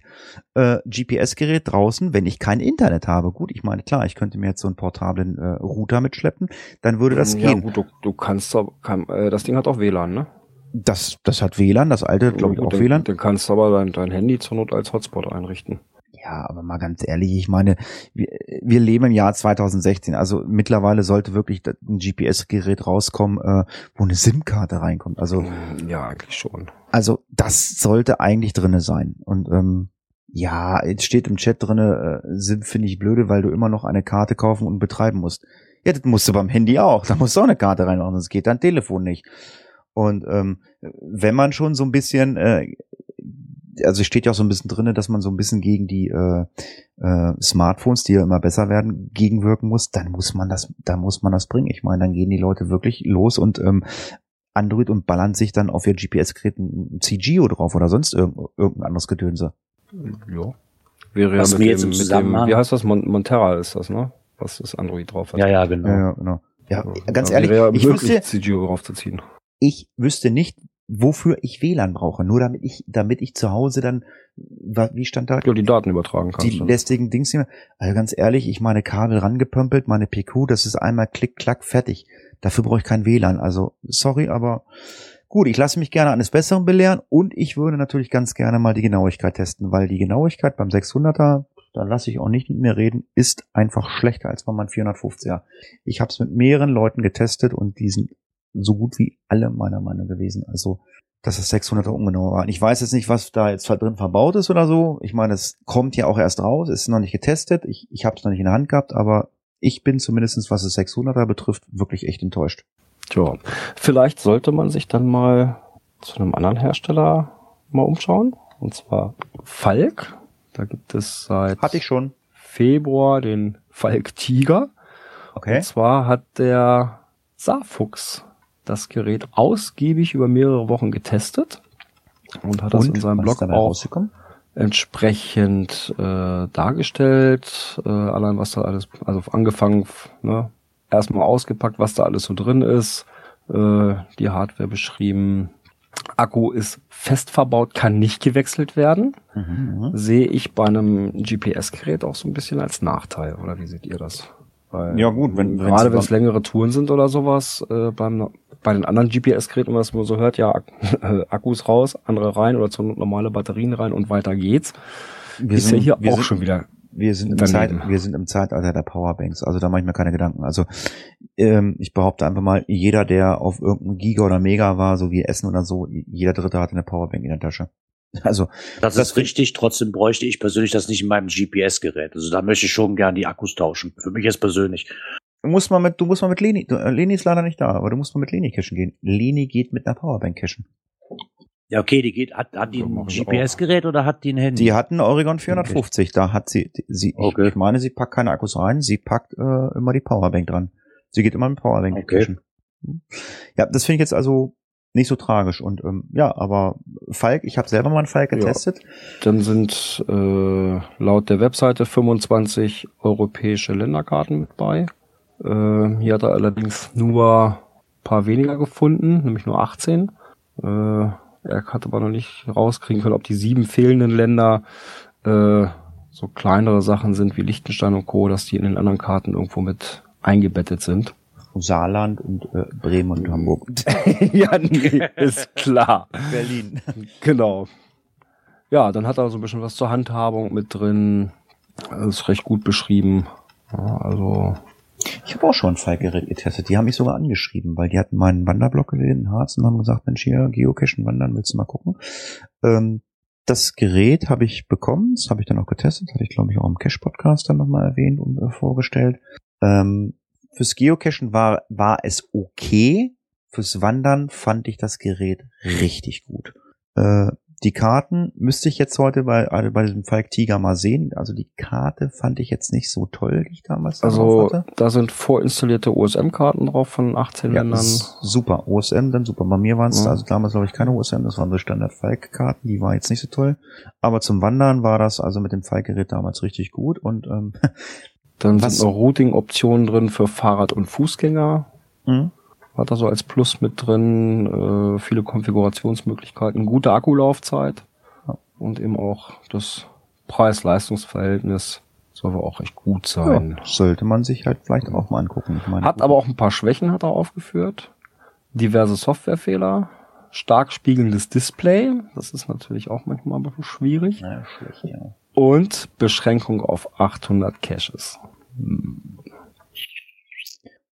äh, GPS-Gerät draußen, wenn ich kein Internet habe? Gut, ich meine, klar, ich könnte mir jetzt so einen portablen äh, Router mitschleppen, dann würde das ja, gehen. gut, du, du kannst aber, kann, äh, das Ding hat auch WLAN, ne? Das, das hat WLAN, das alte, glaube ich, auch dann, WLAN. Dann kannst du aber dein, dein Handy zur Not als Hotspot einrichten. Ja, aber mal ganz ehrlich, ich meine, wir, wir leben im Jahr 2016, also mittlerweile sollte wirklich ein GPS-Gerät rauskommen, äh, wo eine SIM-Karte reinkommt. Also Ja, eigentlich schon. Also das sollte eigentlich drinne sein. Und ähm, ja, jetzt steht im Chat drinne, äh, SIM finde ich blöde, weil du immer noch eine Karte kaufen und betreiben musst. Ja, das musst du beim Handy auch. Da musst du auch eine Karte reinmachen, sonst geht dein Telefon nicht. Und ähm, wenn man schon so ein bisschen, äh, also steht ja auch so ein bisschen drinne, dass man so ein bisschen gegen die äh, äh, Smartphones, die ja immer besser werden, gegenwirken muss, dann muss man das, dann muss man das bringen. Ich meine, dann gehen die Leute wirklich los und ähm, Android und ballern sich dann auf ihr GPS-Gerät ein CGO drauf oder sonst irgend, irgendein anderes Gedönse. Ja. Wäre Was ja mit jetzt dem, im mit dem, wie heißt das? Mon Montera ist das, ne? Was ist Android drauf hat. Ja, ja, genau. Ja, ja, genau. Ja, ganz Ja, ehrlich, ja ich wüsste, CGO draufzuziehen. ich wüsste nicht, wofür ich WLAN brauche. Nur damit ich, damit ich zu Hause dann, wie stand da? Ja, die Daten übertragen kannst. Die lästigen Dings hier. Also ganz ehrlich, ich meine Kabel rangepömpelt, meine PQ, das ist einmal klick, klack, fertig. Dafür brauche ich kein WLAN. Also, sorry, aber gut, ich lasse mich gerne eines Besseren belehren und ich würde natürlich ganz gerne mal die Genauigkeit testen, weil die Genauigkeit beim 600er, da lasse ich auch nicht mit mir reden, ist einfach schlechter als bei meinem 450er. Ich habe es mit mehreren Leuten getestet und die sind so gut wie alle meiner Meinung gewesen. Also, dass das 600er ungenau war. Ich weiß jetzt nicht, was da jetzt drin verbaut ist oder so. Ich meine, es kommt ja auch erst raus, ist noch nicht getestet. Ich, ich habe es noch nicht in der Hand gehabt, aber ich bin zumindestens, was das 600er betrifft, wirklich echt enttäuscht. Tja, vielleicht sollte man sich dann mal zu einem anderen Hersteller mal umschauen. Und zwar Falk. Da gibt es seit Hatte ich schon. Februar den Falk Tiger. Okay. Und zwar hat der Saarfuchs das Gerät ausgiebig über mehrere Wochen getestet und hat das in seinem Blog auch entsprechend äh, dargestellt. Äh, allein was da alles, also angefangen, ne, erstmal ausgepackt, was da alles so drin ist, äh, die Hardware beschrieben. Akku ist fest verbaut, kann nicht gewechselt werden. Mhm. Sehe ich bei einem GPS-Gerät auch so ein bisschen als Nachteil, oder wie seht ihr das? Weil Ja, gut, wenn- gerade wenn es längere Touren sind oder sowas, äh, beim bei den anderen GPS-Geräten, wenn man so hört, ja, Ak äh, *laughs* Akkus raus, andere rein oder zur Not normale Batterien rein und weiter geht's. Wir ist ja hier auch sind, schon wieder Wir sind, im daneben. Zeit, wir sind im Zeitalter der Powerbanks, also da mache ich mir keine Gedanken. Also ähm, ich behaupte einfach mal, jeder, der auf irgendeinem Giga oder Mega war, so wie Essen oder so, jeder Dritte hatte eine Powerbank in der Tasche. Also Das, Das- ist richtig, trotzdem bräuchte ich persönlich das nicht in meinem GPS-Gerät. Also da möchte ich schon gern die Akkus tauschen. Für mich jetzt persönlich. du musst mal mit, du musst mal mit Leni, du, äh, Leni ist leider nicht da, aber du musst mal mit Leni cashen gehen. Leni geht mit einer Powerbank cashen. Ja, okay, die geht, hat, hat die ein GPS-Gerät oder hat die ein Handy? Die hat einen Oregon 450, da hat sie, sie Okay. ich meine, sie packt keine Akkus rein, sie packt äh, immer die Powerbank dran. Sie geht immer mit Powerbank Okay. cashen. Hm. Ja, das finde ich jetzt also nicht so tragisch und ähm, ja, aber Falk, ich habe selber mal einen Falk Ja. getestet. Dann sind äh, laut der Webseite 25 europäische Länderkarten mit bei. Äh, hier hat er allerdings nur ein paar weniger gefunden, nämlich nur 18. Äh, er hat aber noch nicht rauskriegen können, ob die sieben fehlenden Länder äh, so kleinere Sachen sind wie Liechtenstein und Co., dass die in den anderen Karten irgendwo mit eingebettet sind. Saarland und äh, Bremen und Hamburg. *laughs* ja, nee, ist klar. Berlin. Genau. Ja, dann hat er so ein bisschen was zur Handhabung mit drin. Das ist recht gut beschrieben. Ja, also, Ich habe auch schon ein Falkgerät getestet. Die haben mich sogar angeschrieben, weil die hatten meinen Wanderblock gesehen in Harz und haben gesagt, Mensch, hier, Geocachen wandern, willst du mal gucken? Ähm, das Gerät habe ich bekommen, das habe ich dann auch getestet, hatte ich glaube ich auch im Cache-Podcast dann nochmal erwähnt und äh, vorgestellt. Ähm, fürs Geocachen war, war es okay. Fürs Wandern fand ich das Gerät richtig gut. Äh, die Karten müsste ich jetzt heute bei, also bei diesem Falk Tiger mal sehen. Also die Karte fand ich jetzt nicht so toll, die ich damals also hatte. da sind vorinstallierte OSM-Karten drauf von 18 Ja, Ländern. super. OSM dann super. Bei mir waren es Ja. also damals glaube ich keine OSM, das waren so Standard Falk-Karten, die war jetzt nicht so toll. Aber zum Wandern war das also mit dem Falk-Gerät damals richtig gut und ähm, Dann Was- sind noch Routing-Optionen drin für Fahrrad- und Fußgänger. mh, Hat er so als Plus mit drin. Äh, viele Konfigurationsmöglichkeiten, gute Akkulaufzeit. Ja. Und eben auch das Preis-Leistungs-Verhältnis soll wohl auch recht gut ja, sein. sollte man sich halt vielleicht auch mal angucken. Ich meine, Hat aber auch ein paar Schwächen hat er aufgeführt. Diverse Softwarefehler, stark spiegelndes Display, das ist natürlich auch manchmal ein bisschen schwierig. naja, schlecht, ja. Und Beschränkung auf 800 Caches.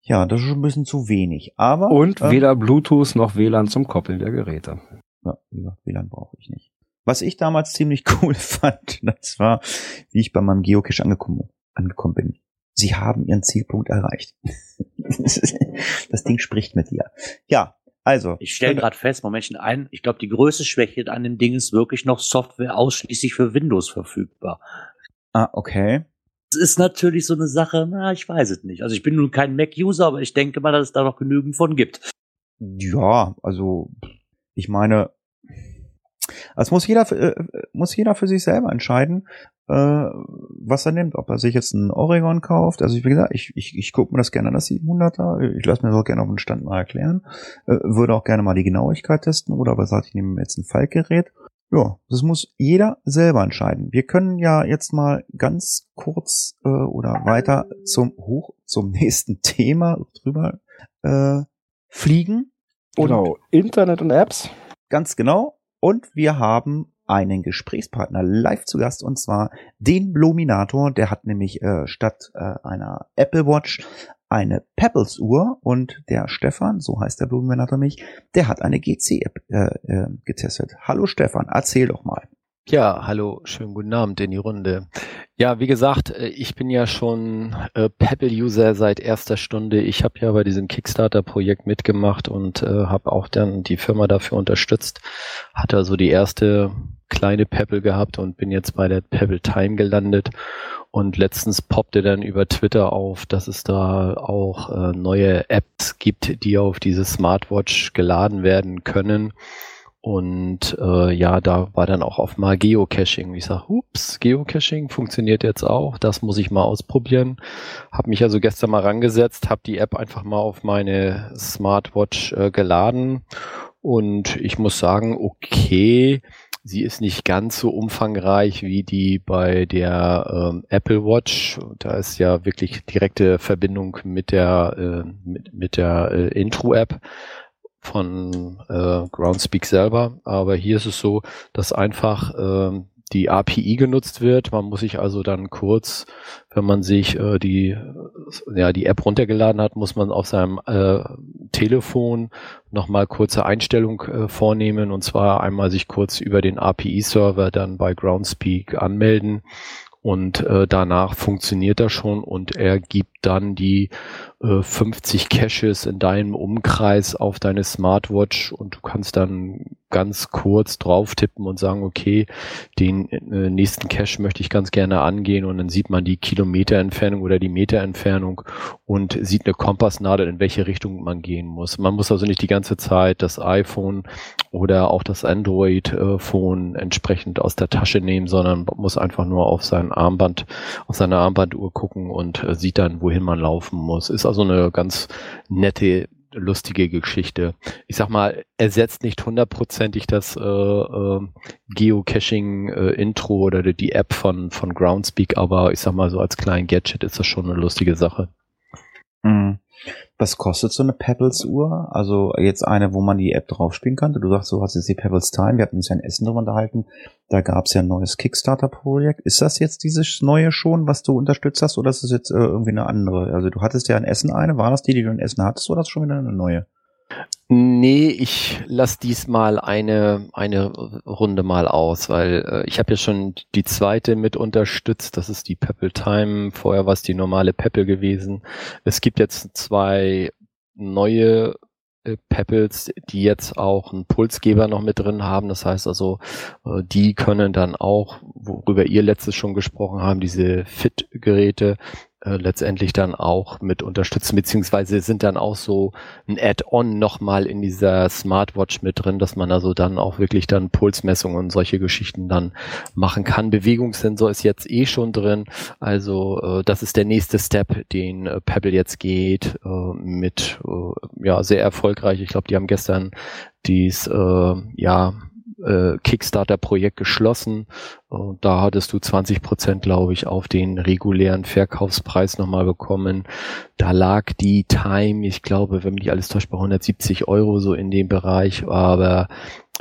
ja, das ist schon ein bisschen zu wenig. Aber Und ähm, weder Bluetooth noch WLAN zum Koppeln der Geräte. Ja, wie gesagt, WLAN brauche ich nicht. Was ich damals ziemlich *laughs* cool fand, das war, wie ich bei meinem Geocache angekommen, angekommen bin. Sie haben ihren Zielpunkt erreicht. *laughs* das Ding spricht mit dir. Ja, also. Ich stelle gerade fest, Momentchen ein, ich glaube, die größte Schwäche an dem Ding ist wirklich noch Software ausschließlich für Windows verfügbar. Ah, okay. Das ist natürlich so eine Sache, na, ich weiß es nicht. Also ich bin nun kein Mac-User, aber ich denke mal, dass es da noch genügend von gibt. Ja, also, ich meine, es muss jeder, für- äh, muss jeder für sich selber entscheiden, äh, was er nimmt. Ob er sich jetzt einen Oregon kauft. Also, wie gesagt, ich, ich, ich gucke mir das gerne an, das 700er. Ich lasse mir das auch gerne auf den Stand mal erklären. Äh, würde auch gerne mal die Genauigkeit testen. Oder aber sagt, ich nehme jetzt ein Falkgerät. Ja, das muss jeder selber entscheiden. Wir können ja jetzt mal ganz kurz äh, oder weiter zum hoch zum *laughs* nächsten Thema drüber äh, fliegen. Und Genau, Internet und Apps. Ganz genau. Und wir haben einen Gesprächspartner live zu Gast und zwar den Bluminator. Der hat nämlich äh, statt äh, einer Apple Watch eine Pebbles Uhr und der Stefan, so heißt der Bluminator mich, der hat eine GC App äh, äh, getestet. Hallo Stefan, erzähl doch mal. Ja, hallo, schönen guten Abend in die Runde. Ja, wie gesagt, äh, ich bin ja schon äh, Pebble-User seit erster Stunde. Ich habe ja bei diesem Kickstarter-Projekt mitgemacht und äh, habe auch dann die Firma dafür unterstützt. Hatte also die erste kleine Pebble gehabt und bin jetzt bei der Pebble Time gelandet. Und letztens poppte dann über Twitter auf, dass es da auch äh, neue Apps gibt, die auf diese Smartwatch geladen werden können. Und äh, ja, da war dann auch auf mal Geocaching. Ich sage, ups, Geocaching funktioniert jetzt auch. Das muss ich mal ausprobieren. Hab mich also gestern mal rangesetzt, habe die App einfach mal auf meine Smartwatch äh, geladen. Und ich muss sagen, okay, sie ist nicht ganz so umfangreich wie die bei der ähm, Apple Watch. Da ist ja wirklich direkte Verbindung mit der äh, mit, mit der äh, Intro-App von äh, Groundspeak selber. Aber hier ist es so, dass einfach äh, die API genutzt wird. Man muss sich also dann kurz, wenn man sich äh, die, ja, die App runtergeladen hat, muss man auf seinem äh, Telefon nochmal kurze Einstellung äh, vornehmen und zwar einmal sich kurz über den API-Server dann bei Groundspeak anmelden und äh, danach funktioniert er schon und er gibt dann die äh, 50 Caches in deinem Umkreis auf deine Smartwatch und du kannst dann ganz kurz drauf tippen und sagen, okay, den äh, nächsten Cache möchte ich ganz gerne angehen und dann sieht man die Kilometerentfernung oder die Meterentfernung und sieht eine Kompassnadel, in welche Richtung man gehen muss. Man muss also nicht die ganze Zeit das iPhone oder auch das Android-Phone entsprechend aus der Tasche nehmen, sondern muss einfach nur auf sein Armband, auf seine Armbanduhr gucken und äh, sieht dann, wohin man laufen muss. Ist also eine ganz nette lustige Geschichte. Ich sag mal, ersetzt nicht hundertprozentig das äh, äh, Geocaching-Intro oder die App von, von Groundspeak, aber ich sag mal, so als kleinen Gadget ist das schon eine lustige Sache. Mhm. Was kostet so eine Pebbles-Uhr? Also jetzt eine, wo man die App draufspielen kann. Du sagst, du hast jetzt die Pebbles Time. Wir hatten uns ja in Essen darüber unterhalten. Da gab es ja ein neues Kickstarter-Projekt. Ist das jetzt dieses neue schon, was du unterstützt hast, oder ist das jetzt äh, irgendwie eine andere? Also du hattest ja in Essen eine. War das die, die du in Essen hattest, oder ist das schon wieder eine neue? Nee, ich lass diesmal eine, eine Runde mal aus, weil äh, ich habe ja schon die zweite mit unterstützt. Das ist die Pebble Time. Vorher war es die normale Pebble gewesen. Es gibt jetzt zwei neue äh, Pebbles, die jetzt auch einen Pulsgeber noch mit drin haben. Das heißt also, äh, die können dann auch, worüber ihr letztes schon gesprochen haben, diese Fit-Geräte, äh, letztendlich dann auch mit unterstützen, beziehungsweise sind dann auch so ein Add-on nochmal in dieser Smartwatch mit drin, dass man also dann auch wirklich dann Pulsmessungen und solche Geschichten dann machen kann. Bewegungssensor ist jetzt eh schon drin, also äh, das ist der nächste Step, den äh, Pebble jetzt geht, äh, mit äh, ja sehr erfolgreich. Ich glaube, die haben gestern dies ja äh, Kickstarter-Projekt geschlossen. Und da hattest du 20 Prozent, glaube ich, auf den regulären Verkaufspreis nochmal bekommen. Da lag die Time, ich glaube, wenn mich alles täuscht, bei 170 Euro so in dem Bereich. Aber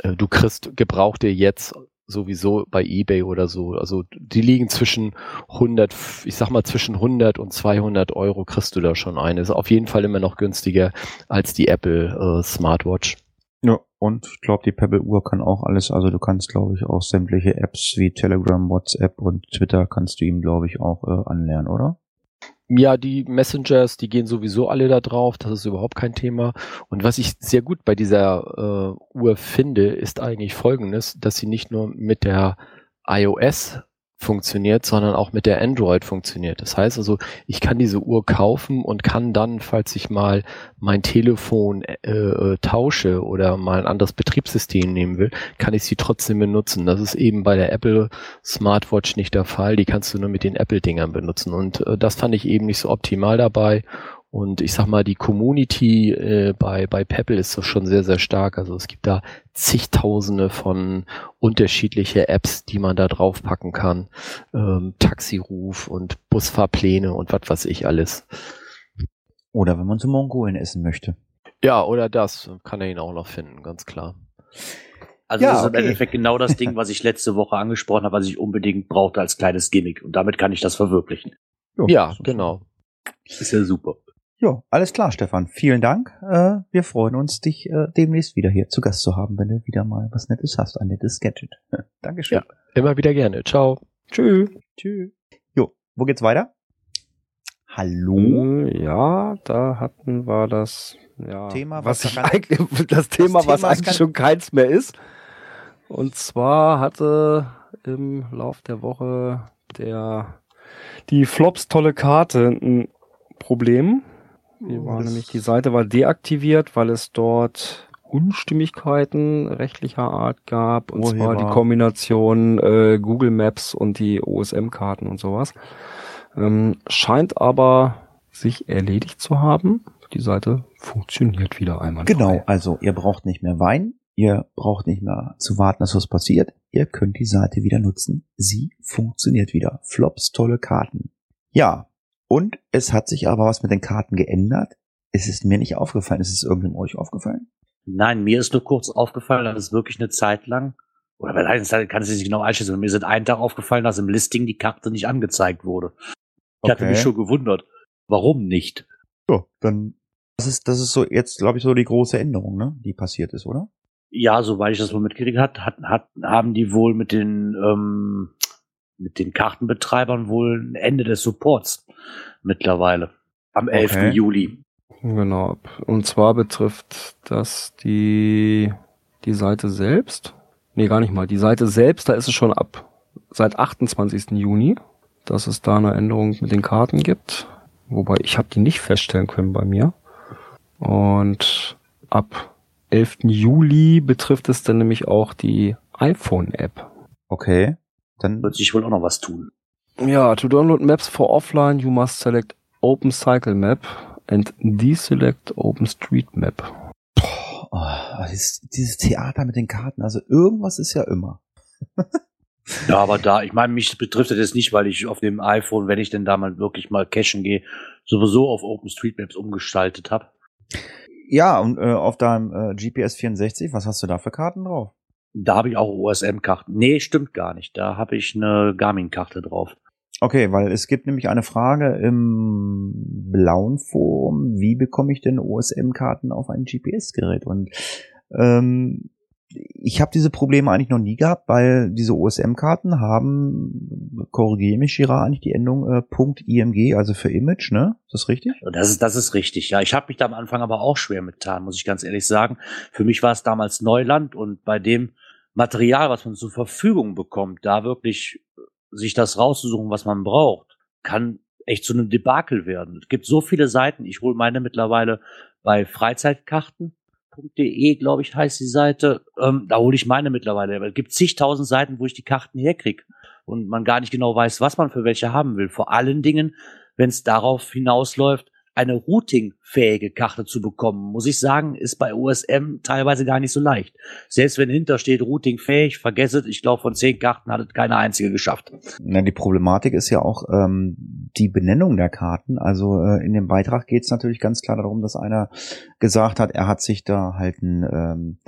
äh, du kriegst gebrauchte jetzt sowieso bei eBay oder so. Also die liegen zwischen 100, ich sag mal zwischen 100 und 200 Euro kriegst du da schon eine. Ist auf jeden Fall immer noch günstiger als die Apple äh, Smartwatch. Ja, und ich glaube, die Pebble-Uhr kann auch alles. Also du kannst, glaube ich, auch sämtliche Apps wie Telegram, WhatsApp und Twitter kannst du ihm, glaube ich, auch äh, anlernen, oder? Ja, die Messengers, die gehen sowieso alle da drauf, das ist überhaupt kein Thema. Und was ich sehr gut bei dieser äh, Uhr finde, ist eigentlich folgendes, dass sie nicht nur mit der iOS funktioniert, sondern auch mit der Android funktioniert. Das heißt also, ich kann diese Uhr kaufen und kann dann, falls ich mal mein Telefon äh, äh, tausche oder mal ein anderes Betriebssystem nehmen will, kann ich sie trotzdem benutzen. Das ist eben bei der Apple Smartwatch nicht der Fall. Die kannst du nur mit den Apple-Dingern benutzen. Und äh, das fand ich eben nicht so optimal dabei. Und ich sag mal, die Community äh, bei, bei Pebble ist so schon sehr, sehr stark. Also es gibt da zigtausende von unterschiedliche Apps, die man da draufpacken kann. Ähm, Taxiruf und Busfahrpläne und was weiß ich alles. Oder wenn man zu Mongolen essen möchte. Ja, oder das kann er ihn auch noch finden, ganz klar. Also ja, das ist okay. im Endeffekt genau das Ding, was ich letzte Woche angesprochen habe, was ich unbedingt brauchte als kleines Gimmick. Und damit kann ich das verwirklichen. Jo, ja, genau. Ist ja super. Ja, alles klar, Stefan. Vielen Dank. Äh, wir freuen uns, dich äh, demnächst wieder hier zu Gast zu haben, wenn du wieder mal was Nettes hast, ein nettes Gadget. *laughs* Dankeschön. Ja, immer wieder gerne. Ciao. Tschüss. Tschüss. wo geht's weiter? Hallo? Ja, da hatten wir das ja, Thema, was was ich daran- eigentlich, *laughs* das Thema, Thema, was eigentlich schon keins mehr ist. Und zwar hatte im Lauf der Woche der die Flops tolle Karte ein Problem. Die Oh, war das- nämlich die Seite war deaktiviert, weil es dort Unstimmigkeiten rechtlicher Art gab, und zwar die. Kombination äh, Google Maps und die OSM-Karten und sowas. Ähm, scheint aber sich erledigt zu haben. Die Seite funktioniert wieder einmal. Genau, also ihr braucht nicht mehr weinen, ihr braucht nicht mehr zu warten, dass was passiert. Ihr könnt die Seite wieder nutzen. Sie funktioniert wieder. Flops, tolle Karten. Ja, und es hat sich aber was mit den Karten geändert. Es ist mir nicht aufgefallen. Ist es irgendeinem euch aufgefallen? Nein, mir ist nur kurz aufgefallen, dass es wirklich eine Zeit lang, oder bei einer Zeit kann ich es nicht genau einschätzen, aber mir ist einen Tag aufgefallen, dass im Listing die Karte nicht angezeigt wurde. Ich hatte Okay. mich schon gewundert. Warum nicht? Ja, dann. Das ist, das ist so jetzt, glaube ich, so die große Änderung, ne, die passiert ist, oder? Ja, soweit ich das wohl mitgekriegt hat, hat, hat, haben die wohl mit den, ähm, mit den Kartenbetreibern wohl ein Ende des Supports mittlerweile. Am 11. Okay. Juli. Genau. Und zwar betrifft das die, die Seite selbst. Nee, gar nicht mal. Die Seite selbst, da ist es schon ab seit 28. Juni, dass es da eine Änderung mit den Karten gibt. Wobei ich habe die nicht feststellen können bei mir. Und ab 11. Juli betrifft es dann nämlich auch die iPhone-App. Okay. Dann Wird sich wohl auch noch was tun. Ja, to download maps for offline, you must select Open Cycle Map and deselect Open Street Map. Oh, dieses, dieses Theater mit den Karten, also irgendwas ist ja immer. *laughs* Ja, aber da, ich meine, mich betrifft das jetzt nicht, weil ich auf dem iPhone, wenn ich denn da mal wirklich mal cashen gehe, sowieso auf OpenStreetMaps umgestaltet habe. Ja, und äh, auf deinem äh, GPS 64, was hast du da für Karten drauf? Da habe ich auch OSM-Karten. Nee, stimmt gar nicht. Da habe ich eine Garmin-Karte drauf. Okay, weil es gibt nämlich eine Frage im blauen Forum, wie bekomme ich denn OSM-Karten auf ein GPS-Gerät? Und ähm, ich habe diese Probleme eigentlich noch nie gehabt, weil diese OSM-Karten haben, korrigiere mich, Gira, eigentlich die Endung äh, .img, also für Image, ne? Ist das richtig? Das ist, das ist richtig, ja. Ich habe mich da am Anfang aber auch schwer mitgetan, muss ich ganz ehrlich sagen. Für mich war es damals Neuland und bei dem Material, was man zur Verfügung bekommt, da wirklich sich das rauszusuchen, was man braucht, kann echt zu einem Debakel werden. Es gibt so viele Seiten, ich hole meine mittlerweile bei Freizeitkarten.de, glaube ich, heißt die Seite. Ähm, da hole ich meine mittlerweile. Es gibt zigtausend Seiten, wo ich die Karten herkriege und man gar nicht genau weiß, was man für welche haben will. Vor allen Dingen, wenn es darauf hinausläuft, eine routingfähige Karte zu bekommen, muss ich sagen, ist bei OSM teilweise gar nicht so leicht. Selbst wenn hinter steht routingfähig, vergesset, ich glaube, von zehn Karten hat es keine einzige geschafft. Na, die Problematik ist ja auch ähm, die Benennung der Karten. Also äh, in dem Beitrag geht es natürlich ganz klar darum, dass einer gesagt hat, er hat sich da halt ein, ähm,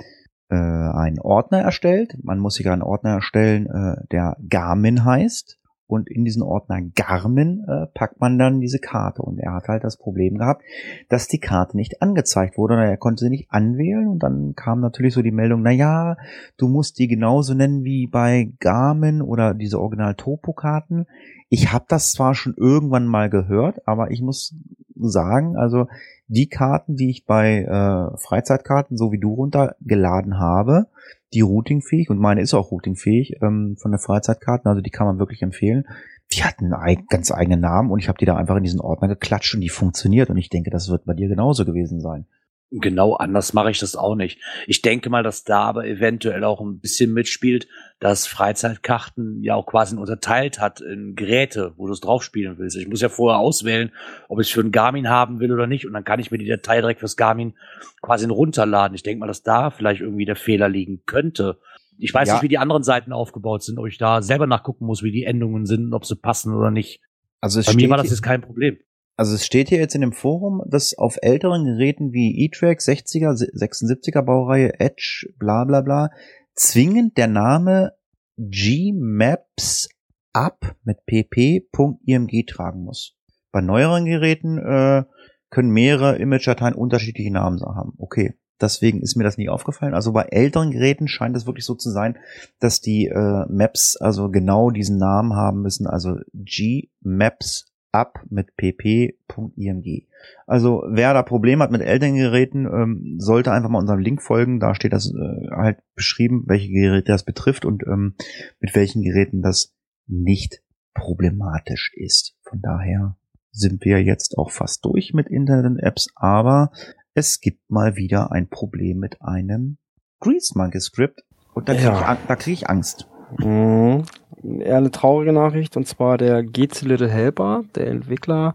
äh, einen Ordner erstellt. Man muss sich einen Ordner erstellen, äh, der Garmin heißt. Und in diesen Ordner Garmin äh, packt man dann diese Karte. Und er hat halt das Problem gehabt, dass die Karte nicht angezeigt wurde. Er konnte sie nicht anwählen. Und dann kam natürlich so die Meldung, na ja, du musst die genauso nennen wie bei Garmin oder diese Original-Topo-Karten. Ich habe das zwar schon irgendwann mal gehört, aber ich muss sagen, also die Karten, die ich bei äh, Freizeitkarten, so wie du runtergeladen habe, die routingfähig, und meine ist auch routingfähig ähm, von der Freizeitkarten, also die kann man wirklich empfehlen. Die hatten einen ganz eigenen Namen und ich habe die da einfach in diesen Ordner geklatscht und die funktioniert und ich denke, das wird bei dir genauso gewesen sein. Genau anders mache ich das auch nicht. Ich denke mal, dass da aber eventuell auch ein bisschen mitspielt, dass Freizeitkarten ja auch quasi unterteilt hat in Geräte, wo du es drauf spielen willst. Ich muss ja vorher auswählen, ob ich es für einen Garmin haben will oder nicht. Und dann kann ich mir die Datei direkt fürs Garmin quasi runterladen. Ich denke mal, dass da vielleicht irgendwie der Fehler liegen könnte. Ich weiß Ja. nicht, wie die anderen Seiten aufgebaut sind, ob ich da selber nachgucken muss, wie die Endungen sind, ob sie passen oder nicht. Also es Bei mir war das jetzt kein Problem. Also es steht hier jetzt in dem Forum, dass auf älteren Geräten wie E-Track 60er, 76er Baureihe, Edge, bla bla bla, zwingend der Name Gmaps up mit pp.img tragen muss. Bei neueren Geräten äh, können mehrere Image-Dateien unterschiedliche Namen haben. Okay. Deswegen ist mir das nie aufgefallen. Also bei älteren Geräten scheint es wirklich so zu sein, dass die äh, Maps also genau diesen Namen haben müssen. Also G-Maps up mit pp.img. Also wer da Probleme hat mit älteren Geräten, ähm, sollte einfach mal unserem Link folgen. Da steht das äh, halt beschrieben, welche Geräte das betrifft und ähm, mit welchen Geräten das nicht problematisch ist. Von daher sind wir jetzt auch fast durch mit Internet-Apps, aber es gibt mal wieder ein Problem mit einem Grease Monkey Script und da kriege Ja. ich, da krieg ich Angst. Mhm. Eher eine traurige Nachricht, und zwar der GC Little Helper, der Entwickler,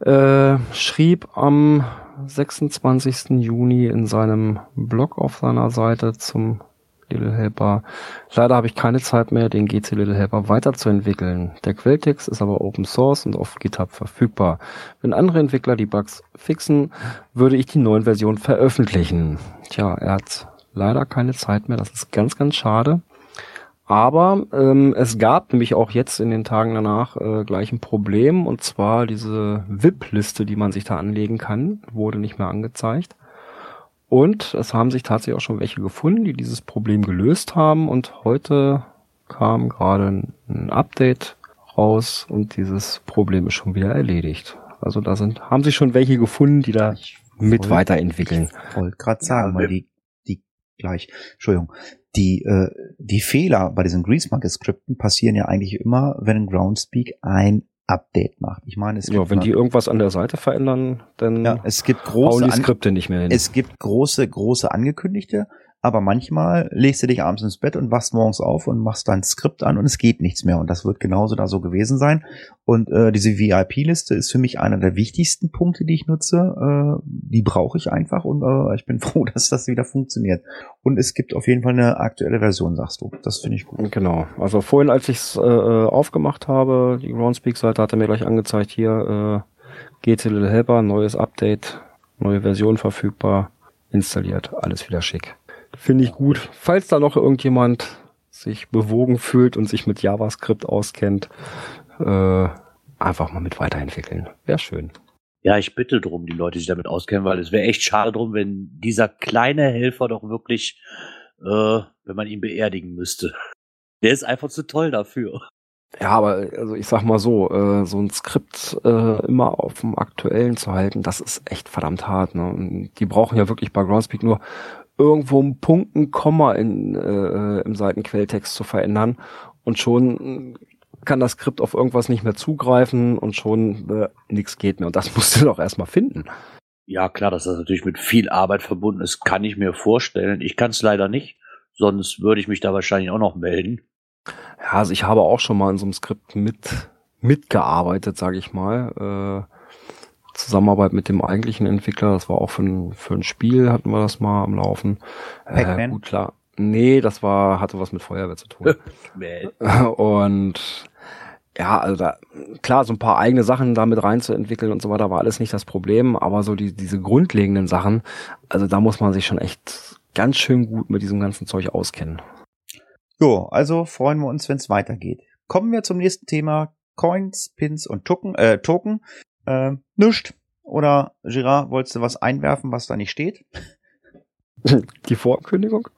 äh, schrieb am 26. Juni in seinem Blog auf seiner Seite zum Little Helper, leider habe ich keine Zeit mehr, den GC Little Helper weiterzuentwickeln. Der Quelltext ist aber Open Source und auf GitHub verfügbar. Wenn andere Entwickler die Bugs fixen, würde ich die neuen Versionen veröffentlichen. Tja, er hat leider keine Zeit mehr, das ist ganz, ganz schade. Aber ähm, es gab nämlich auch jetzt in den Tagen danach äh, gleich ein Problem und zwar diese VIP-Liste, die man sich da anlegen kann, wurde nicht mehr angezeigt. Und es haben sich tatsächlich auch schon welche gefunden, die dieses Problem gelöst haben und heute kam gerade ein, Update raus und dieses Problem ist schon wieder erledigt. Also da sind haben sich schon welche gefunden, die da mit wollt- weiterentwickeln. Ich wollte gerade sagen, Ja, weil wir- die, die gleich, Entschuldigung, die, äh, die Fehler bei diesen Grease Monkey Skripten passieren ja eigentlich immer, wenn ein Groundspeak ein Update macht. Ich meine, es Ja, gibt wenn mal- die irgendwas an der Seite verändern, dann ja, es gibt große Skripte nicht mehr hin. es gibt große, große angekündigte, aber manchmal legst du dich abends ins Bett und wachst morgens auf und machst dein Skript an und es geht nichts mehr. Und das wird genauso da so gewesen sein. Und äh, diese VIP-Liste ist für mich einer der wichtigsten Punkte, die ich nutze. Äh, die brauche ich einfach und äh, ich bin *laughs* froh, dass das wieder funktioniert. Und es gibt auf jeden Fall eine aktuelle Version, sagst du. Das finde ich gut. Genau. Also vorhin, als ich es äh, äh, aufgemacht habe, die Groundspeak-Seite hat er mir gleich angezeigt, hier äh, Little Helper, neues Update, neue Version verfügbar, installiert, alles wieder schick. Finde ich gut. Falls da noch irgendjemand sich bewogen fühlt und sich mit JavaScript auskennt, äh, einfach mal mit weiterentwickeln. Wäre schön. Ja, ich bitte drum, die Leute, die sich damit auskennen, weil es wäre echt schade drum, wenn dieser kleine Helfer doch wirklich, äh, wenn man ihn beerdigen müsste. Der ist einfach zu toll dafür. Ja, aber also ich sag mal so, äh, so ein Skript äh, immer auf dem aktuellen zu halten, das ist echt verdammt hart. Ne? Und die brauchen ja wirklich bei Groundspeak nur irgendwo einen Punkt, ein Komma in, äh, im Seitenquelltext zu verändern und schon kann das Skript auf irgendwas nicht mehr zugreifen und schon äh, nichts geht mehr. Und das *laughs* musst du doch erstmal finden. Ja, klar, dass das natürlich mit viel Arbeit verbunden ist, kann ich mir vorstellen. Ich kann es leider nicht, sonst würde ich mich da wahrscheinlich auch noch melden. Ja, also ich habe auch schon mal in so einem Skript mit mitgearbeitet, sage ich mal. Äh, Zusammenarbeit mit dem eigentlichen Entwickler, das war auch für ein, für ein Spiel, hatten wir das mal am Laufen. Äh, gut, klar. Nee, das war, hatte was mit Feuerwehr zu tun. *laughs* *laughs* Und ja, also da, klar, so ein paar eigene Sachen damit reinzuentwickeln und so weiter war alles nicht das Problem, aber so die, diese grundlegenden Sachen, also da muss man sich schon echt ganz schön gut mit diesem ganzen Zeug auskennen. Jo, also freuen wir uns, wenn es weitergeht. Kommen wir zum nächsten Thema. Coins, Pins und Token. Äh, Token. Äh, nischt. Oder Girard, wolltest du was einwerfen, was da nicht steht? Die Vorankündigung?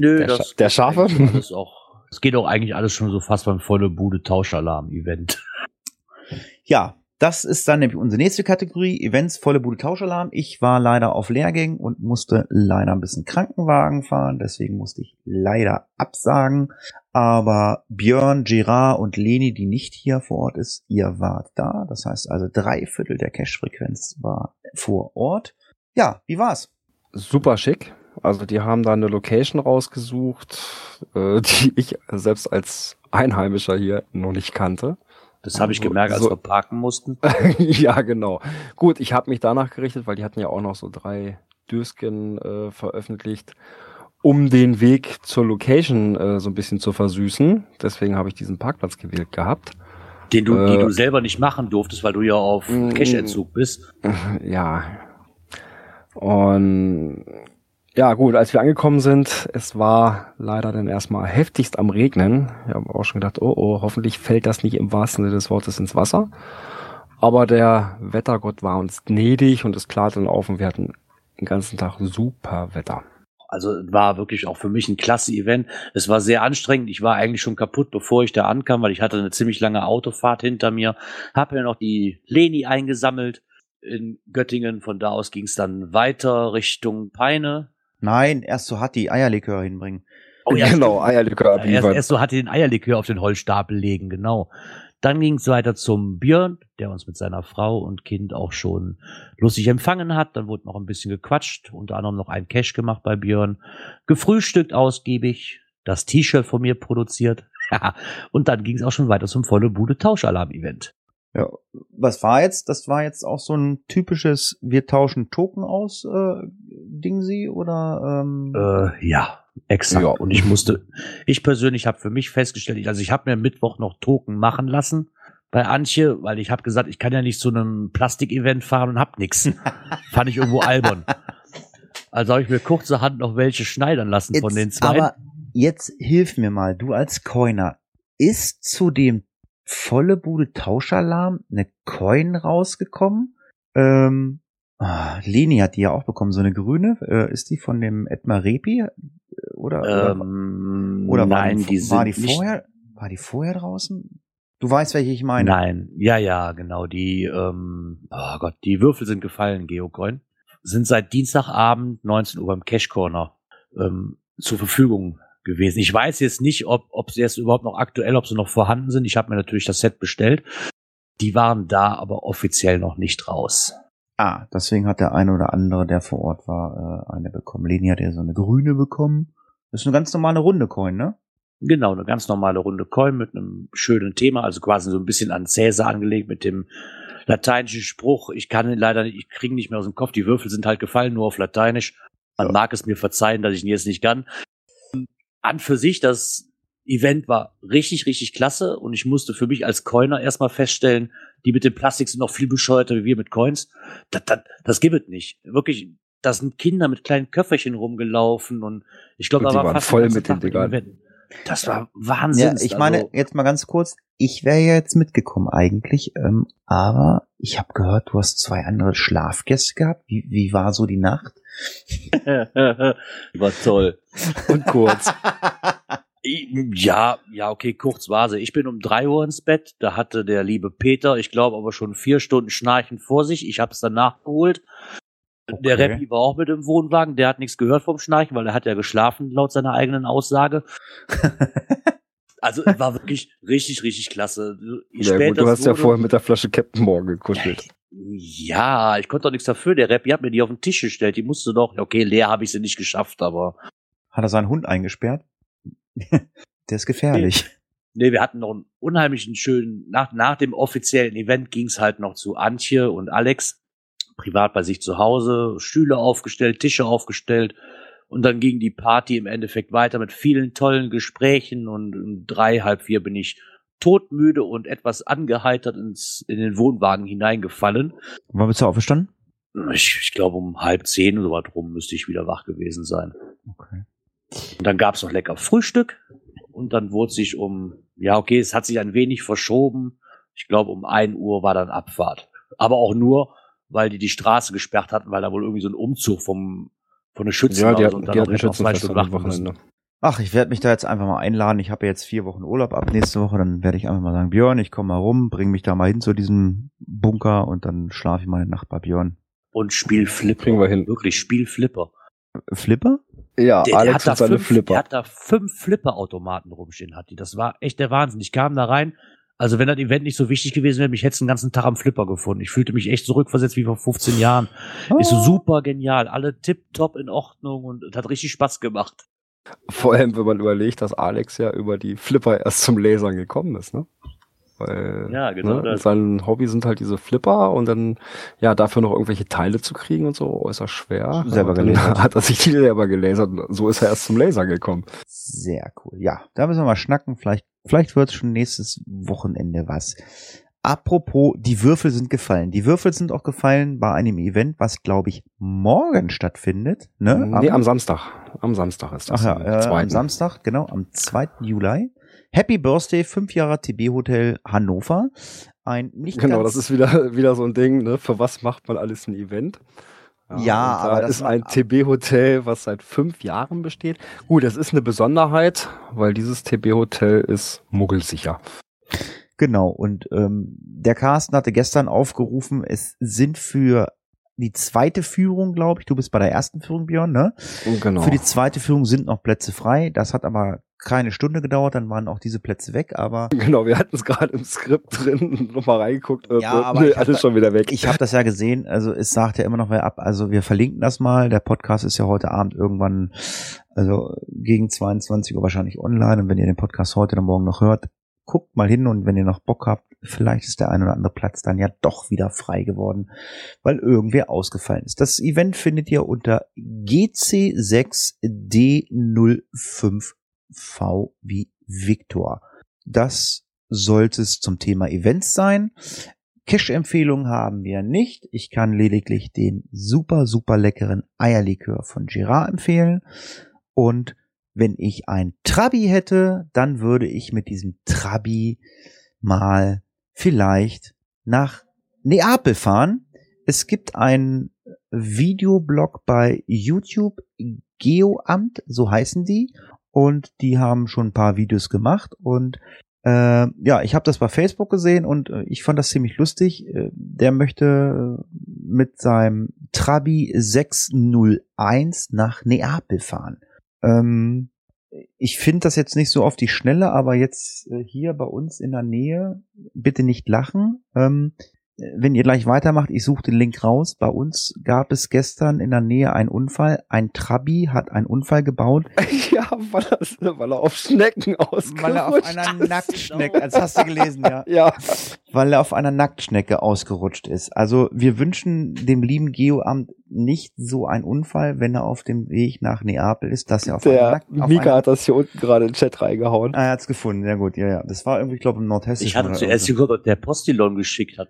Nö, Der das Scha- der Schafe? Auch, es geht auch eigentlich alles schon so fast beim volle Bude Tauschalarm-Event. Ja, das ist dann nämlich unsere nächste Kategorie. Events, volle Bude Tauschalarm. Ich war leider auf Lehrgängen und musste leider ein bisschen Krankenwagen fahren. Deswegen musste ich leider absagen. Aber Björn, Gerard und Leni, die nicht hier vor Ort ist, ihr wart da. Das heißt also drei Viertel der Cash-Frequenz war vor Ort. Ja, wie war's? Super schick. Also die haben da eine Location rausgesucht, äh, *laughs* die ich selbst als Einheimischer hier noch nicht kannte. Das habe ich gemerkt, als so- wir parken mussten. *laughs* ja, genau. Gut, ich habe mich danach gerichtet, weil die hatten ja auch noch so drei Dösken äh, veröffentlicht, um den Weg zur Location äh, so ein bisschen zu versüßen. Deswegen habe ich diesen Parkplatz gewählt gehabt. Den du, die Äh, du selber nicht machen durftest, weil du ja auf Mm. Cash-Entzug bist. *laughs* Ja. Und ja, gut, als wir angekommen sind, es war leider dann erstmal heftigst am Regnen. Ich habe auch schon gedacht, oh, oh, hoffentlich fällt das nicht im wahrsten Sinne des Wortes ins Wasser. Aber der Wettergott war uns gnädig und es klarte dann auf und wir hatten den ganzen Tag super Wetter. Also war wirklich auch für mich ein klasse Event. Es war sehr anstrengend. Ich war eigentlich schon kaputt, bevor ich da ankam, weil ich hatte eine ziemlich lange Autofahrt hinter mir. Hab mir noch die Leni eingesammelt in Göttingen. Von da aus ging es dann weiter Richtung Peine. Nein, erst so hat die Eierlikör hinbringen. Oh ja, *laughs* genau. Eierlikör Ja, erst, abliefern. erst so hatte den Eierlikör auf den Holzstapel legen, genau. Dann ging es weiter zum Björn, der uns mit seiner Frau und Kind auch schon lustig empfangen hat. Dann wurde noch ein bisschen gequatscht, unter anderem noch ein Cash gemacht bei Björn, gefrühstückt ausgiebig, das T-Shirt von mir produziert. *laughs* und dann ging es auch schon weiter zum volle Bude Tauschalarm-Event. Ja, was war jetzt? Das war jetzt auch so ein typisches Wir tauschen Token aus äh, Ding sie oder ähm, Äh, ja, exakt. Ja. Und ich musste, ich persönlich habe für mich festgestellt, ich- also ich habe mir Mittwoch noch Token machen lassen bei Antje, weil ich habe gesagt, ich kann ja nicht zu einem Plastikevent fahren und hab nix. *laughs* Fand ich irgendwo albern. Also habe ich mir kurzerhand noch welche schneidern lassen von den zwei. Aber jetzt hilf mir mal, du als Coiner, ist zu dem volle Bude Tauschalarm eine Coin rausgekommen? Ähm, ah, Leni hat die ja auch bekommen, so eine grüne. Äh, ist die von dem Edmar Repi? Oder, oder, ähm, oder war nein, die, war die vorher? War die vorher draußen? Du weißt, welche ich meine. Nein, ja, ja, genau. Die, ähm, oh Gott, die Würfel sind gefallen, Geocoin. Sind seit Dienstagabend 19 Uhr beim Cash Corner ähm, zur Verfügung gewesen. Ich weiß jetzt nicht, ob, ob sie jetzt überhaupt noch aktuell, ob sie noch vorhanden sind. Ich habe mir natürlich das Set bestellt. Die waren da, aber offiziell noch nicht raus. Ah, deswegen hat der eine oder andere, der vor Ort war, äh, eine bekommen. Leni hat ja so eine grüne bekommen. Das ist eine ganz normale runde Coin, ne? Genau, eine ganz normale runde Coin mit einem schönen Thema, also quasi so ein bisschen an Cäsar angelegt mit dem lateinischen Spruch. Ich kann ihn leider nicht, ich kriege ihn nicht mehr aus dem Kopf. Die Würfel sind halt gefallen, nur auf Lateinisch. Man Ja. mag es mir verzeihen, dass ich ihn jetzt nicht kann. An für sich, das Event war richtig, richtig klasse und ich musste für mich als Coiner erstmal feststellen, die mit dem Plastik sind noch viel bescheuerter wie wir mit Coins. Das, das, das gibt es nicht. Wirklich, da sind Kinder mit kleinen Köfferchen rumgelaufen und ich glaube, da die war waren fast voll mit den Dingern. dem Event. Das war Wahnsinn. Ja, ich meine, also, jetzt mal ganz kurz, ich wäre ja jetzt mitgekommen eigentlich, ähm, aber ich habe gehört, du hast zwei andere Schlafgäste gehabt. Wie, wie war so die Nacht? *laughs* war toll. Und kurz. *laughs* Ja, ja, okay, kurz war sie. Ich bin um drei Uhr ins Bett. Da hatte der liebe Peter, ich glaube, aber schon vier Stunden Schnarchen vor sich. Ich habe es dann nachgeholt. Der Okay. Rappi war auch mit im Wohnwagen. Der hat nichts gehört vom Schnarchen, weil er hat ja geschlafen, laut seiner eigenen Aussage. *laughs* Also war wirklich richtig, richtig klasse. Ja, gut, du hast ja vorher mit der Flasche Captain Morgan gekuschelt. Ja, ich konnte doch nichts dafür. Der Rappi hat mir die auf den Tisch gestellt. Die musste doch. Okay, leer habe ich sie nicht geschafft, aber Hat er seinen Hund eingesperrt? *laughs* Der ist gefährlich. Nee, wir hatten noch einen unheimlichen schönen, nach, nach dem offiziellen Event ging's halt noch zu Antje und Alex, privat bei sich zu Hause, Stühle aufgestellt, Tische aufgestellt und dann ging die Party im Endeffekt weiter mit vielen tollen Gesprächen und um drei, halb vier bin ich todmüde und etwas angeheitert ins, in den Wohnwagen hineingefallen. Wann bist du aufgestanden? Ich, ich glaube um halb zehn oder was rum müsste ich wieder wach gewesen sein. Okay. Und dann gab's noch lecker Frühstück. Und dann wurde sich um, ja, okay, es hat sich ein wenig verschoben. Ich glaube, um ein Uhr war dann Abfahrt. Aber auch nur, weil die die Straße gesperrt hatten, weil da wohl irgendwie so ein Umzug vom, von der Schützen Ja, die war hatten, und dann die auch hatten noch zwei Stunden am warten müssen. Wochenende. Ach, ich werde mich da jetzt einfach mal einladen. Ich habe jetzt vier Wochen Urlaub ab nächste Woche. Dann werde ich einfach mal sagen, Björn, ich komme mal rum, bring mich da mal hin zu diesem Bunker und dann schlafe ich mal eine Nacht bei Björn. Und Spiel Flipper. Kriegen wir hin. Wirklich, Spiel Flipper. Flipper? Ja, Der, der, Alex hat da seine fünf, der Flipper. hat da fünf Flipper-Automaten rumstehen, hat die. Das war echt der Wahnsinn. Ich kam da rein. Also wenn das Event nicht so wichtig gewesen wäre, mich hätte den ganzen Tag am Flipper gefunden. Ich fühlte mich echt zurückversetzt wie vor 15 Jahren. Ist so super genial. Alle tipptopp in Ordnung und hat richtig Spaß gemacht. Vor allem, wenn man überlegt, dass Alex ja über die Flipper erst zum Lasern gekommen ist, ne? Weil, Ja, genau Ne, das. sein Hobby sind halt diese Flipper und dann, ja, dafür noch irgendwelche Teile zu kriegen und so, äußerst schwer. Selber gelasert. *laughs* Hat er sich die selber gelasert und so ist er erst zum Laser gekommen. Sehr cool. Ja, da müssen wir mal schnacken. Vielleicht, vielleicht wird schon nächstes Wochenende was. Apropos, die Würfel sind gefallen. Die Würfel sind auch gefallen bei einem Event, was glaube ich morgen stattfindet. Ne? nee, am Samstag. Am Samstag ist Ach das. ja, am äh, am. Samstag, genau, am 2. Juli. Happy Birthday, 5 Jahre TB Hotel Hannover. Ein nicht Genau, das ist wieder, *laughs* wieder so ein Ding, ne? Für was macht man alles ein Event? Ja, da aber das ist ein TB-Hotel, was seit fünf Jahren besteht. Gut, das ist eine Besonderheit, weil dieses TB-Hotel ist muggelsicher. Genau, und ähm, der Carsten hatte gestern aufgerufen, es sind für die zweite Führung, glaube ich, du bist bei der ersten Führung, Björn, ne? Genau. Für die zweite Führung sind noch Plätze frei. Das hat aber keine Stunde gedauert, dann waren auch diese Plätze weg, aber *laughs* Genau, wir hatten es gerade im Skript drin, *laughs* nochmal reingeguckt. Äh, Ja, äh, aber *laughs* nee, alles da- schon wieder weg. ich habe das ja gesehen, also es sagt ja immer noch wer ab. Also wir verlinken das mal. Der Podcast ist ja heute Abend irgendwann, also gegen 22 Uhr wahrscheinlich online. Und wenn ihr den Podcast heute oder morgen noch hört, guckt mal hin und wenn ihr noch Bock habt, vielleicht ist der ein oder andere Platz dann ja doch wieder frei geworden, weil irgendwer ausgefallen ist. Das Event findet ihr unter GC6D05V wie Victor. Das sollte es zum Thema Events sein. Cash-Empfehlungen haben wir nicht. Ich kann lediglich den super, super leckeren Eierlikör von Girard empfehlen. Und wenn ich ein Trabi hätte, dann würde ich mit diesem Trabi mal vielleicht nach Neapel fahren. Es gibt einen Videoblog bei YouTube, Geoamt, so heißen die. Und die haben schon ein paar Videos gemacht. Und äh, ja, ich habe das bei Facebook gesehen und äh, ich fand das ziemlich lustig. Äh, der möchte äh, mit seinem Trabi 601 nach Neapel fahren. Ähm, ich finde das jetzt nicht so auf die Schnelle, aber jetzt äh, hier bei uns in der Nähe, bitte nicht lachen. Ähm, äh, wenn ihr gleich weitermacht, ich suche den Link raus. Bei uns gab es gestern in der Nähe einen Unfall. Ein Trabi hat einen Unfall gebaut, *laughs* ja, weil er, weil er auf Schnecken ausgerutscht weil er auf einer Nacktschnecke, das hast du gelesen, ja. Ja, weil er auf einer Nacktschnecke ausgerutscht ist. Also wir wünschen dem lieben Geoamt nicht so einen Unfall, wenn er auf dem Weg nach Neapel ist, dass er auf einer der Nackt... auf Mika einer- hat das hier unten gerade in den Chat reingehauen. Ah, er hat's gefunden, ja gut, ja, ja. Das war irgendwie, ich glaube, im Nordhessischen. Ich hatte zuerst irgendwo. geguckt, ob der Postillon geschickt hat.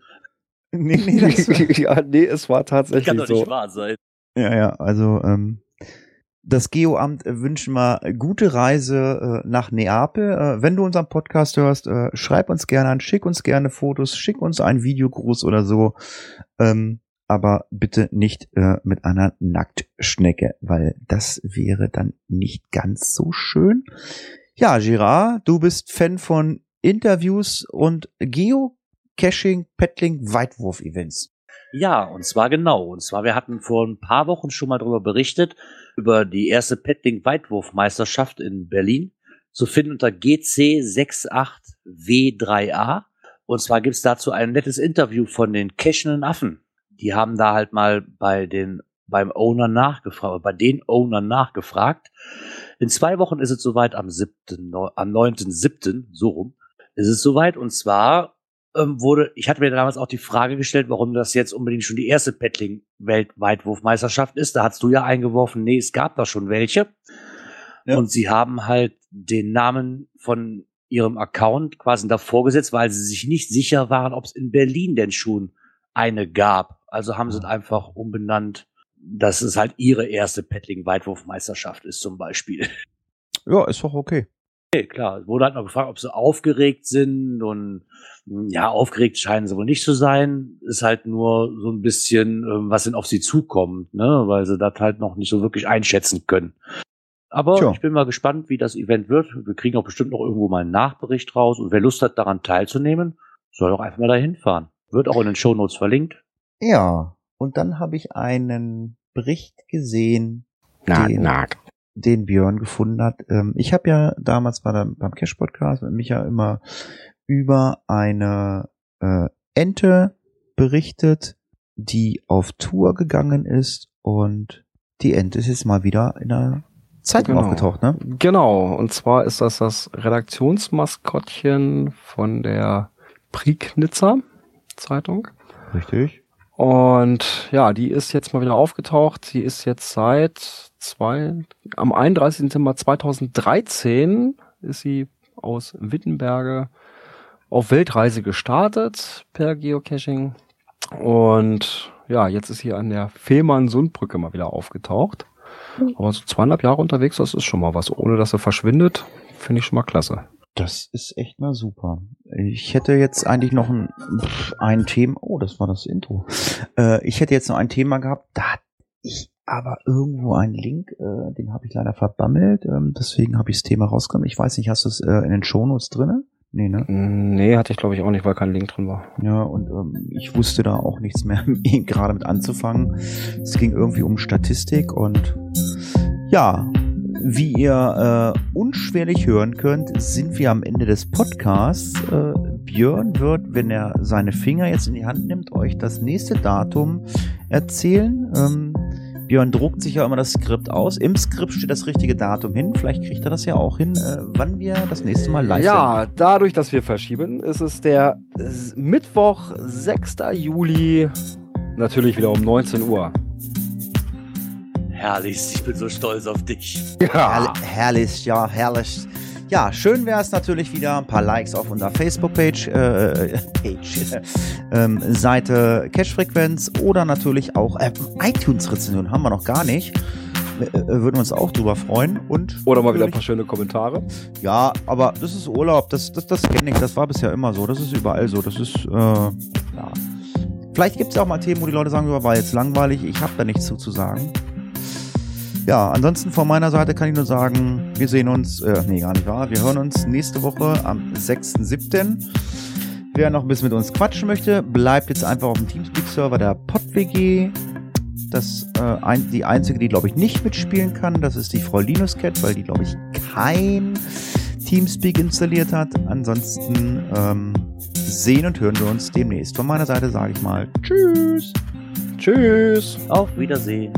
*laughs* Nee, nee, das, ja, nee, es war Kann tatsächlich doch so. nicht wahr sein. ja, ja, also ähm, das Geoamt wünschen wir gute Reise äh, nach Neapel. Äh, wenn du unseren Podcast hörst, äh, schreib uns gerne an, schick uns gerne Fotos, schick uns einen Videogruß oder so. Ähm, aber bitte nicht äh, mit einer Nacktschnecke, weil das wäre dann nicht ganz so schön. Ja, Girard, du bist Fan von Interviews und Geocaching, Paddling, Weitwurf-Events. Ja, und zwar genau. Und zwar, wir hatten vor ein paar Wochen schon mal darüber berichtet, über die erste Paddling-Weitwurfmeisterschaft in Berlin. Zu finden unter GC68W3A. Und zwar gibt's dazu ein nettes Interview von den Cashenden Affen. Die haben da halt mal bei den, beim Owner nachgefragt, bei den Ownern nachgefragt. In zwei Wochen ist es soweit, am 7., neu- am 9.7., so rum, ist es soweit. Und zwar ähm, wurde, ich hatte mir damals auch die Frage gestellt, warum das jetzt unbedingt schon die erste Paddling-Weltweitwurfmeisterschaft ist. Da hast du ja eingeworfen, nee, es gab da schon welche. Ja. Und sie haben halt den Namen von ihrem Account quasi davor gesetzt, weil sie sich nicht sicher waren, ob es in Berlin denn schon eine gab. Also haben sie es einfach umbenannt, dass es halt ihre erste Paddling-Weitwurfmeisterschaft ist zum Beispiel. Ja, ist doch okay. Okay, klar. Es wurde halt noch gefragt, ob sie aufgeregt sind und mh, ja, aufgeregt scheinen sie wohl nicht zu sein. Ist halt nur so ein bisschen, ähm, was denn auf sie zukommt, ne, weil sie das halt noch nicht so wirklich einschätzen können. Aber Tja. ich bin mal gespannt, wie das Event wird. Wir kriegen auch bestimmt noch irgendwo mal einen Nachbericht raus und wer Lust hat, daran teilzunehmen, soll doch einfach mal dahin fahren. Wird auch in den Shownotes verlinkt. Ja, und dann habe ich einen Bericht gesehen, Na, den, na. Den Björn gefunden hat. Ähm, ich habe ja damals bei der, beim Cash Podcast mit Micha immer über eine äh, Ente berichtet, die auf Tour gegangen ist und die Ente ist jetzt mal wieder in der Zeitung Genau. aufgetaucht, ne? Genau, und zwar ist das das Redaktionsmaskottchen von der Prignitzer Zeitung. Richtig. Und ja, die ist jetzt mal wieder aufgetaucht. Sie ist jetzt seit zwei, am 31. Dezember 2013 ist sie aus Wittenberge auf Weltreise gestartet per Geocaching. Und ja, jetzt ist sie an der Fehmarn-Sundbrücke mal wieder aufgetaucht. Aber so zweieinhalb Jahre unterwegs, das ist schon mal was. Ohne dass sie verschwindet, finde ich schon mal klasse. Das ist echt mal super. Ich hätte jetzt eigentlich noch ein, ein Thema. Oh, das war das Intro. Äh, ich hätte jetzt noch ein Thema gehabt. Da hat ich aber irgendwo einen Link, äh, den habe ich leider verbammelt, ähm, deswegen habe ich das Thema rausgenommen. Ich weiß nicht, hast du es äh, in den Shownotes drinne? Nee, ne? Nee, hatte ich glaube ich auch nicht, weil kein Link drin war. Ja, und ähm, ich wusste da auch nichts mehr *laughs* gerade mit anzufangen. Es ging irgendwie um Statistik und ja, wie ihr äh, unschwerlich hören könnt, sind wir am Ende des Podcasts. Äh, Björn wird, wenn er seine Finger jetzt in die Hand nimmt, euch das nächste Datum erzählen. Ähm, Björn druckt sich ja immer das Skript aus. Im Skript steht das richtige Datum hin. Vielleicht kriegt er das ja auch hin, äh, wann wir das nächste Mal live Ja, dadurch, dass wir verschieben, ist es der Mittwoch, 6. Juli, natürlich wieder um 19 Uhr. Herrlich, ich bin so stolz auf dich. Herrlich, herrlich, ja, herrlich. Ja, schön wäre es natürlich wieder ein paar Likes auf unserer Facebook-Page, äh, Page, *laughs* ähm, Seite Cash-Frequenz oder natürlich auch äh, iTunes-Rezension haben wir noch gar nicht. Äh, äh, würden wir uns auch drüber freuen. Und Oder mal wieder ein paar schöne Kommentare. Ja, aber das ist Urlaub, das, das, das kenne ich, das war bisher immer so, das ist überall so, das ist, äh, ja. Vielleicht gibt es ja auch mal Themen, wo die Leute sagen, ja, war jetzt langweilig, ich habe da nichts zu, zu sagen. Ja, ansonsten von meiner Seite kann ich nur sagen, wir sehen uns, äh, nee, gar nicht wahr, wir hören uns nächste Woche am 6.7. Wer noch ein bisschen mit uns quatschen möchte, bleibt jetzt einfach auf dem Teamspeak-Server der PodWG. Das, äh, ein, die einzige, die, glaube ich, nicht mitspielen kann, das ist die Frau Linus Cat, weil die, glaube ich, kein Teamspeak installiert hat. Ansonsten ähm, sehen und hören wir uns demnächst. Von meiner Seite sage ich mal Tschüss. Tschüss. Auf Wiedersehen.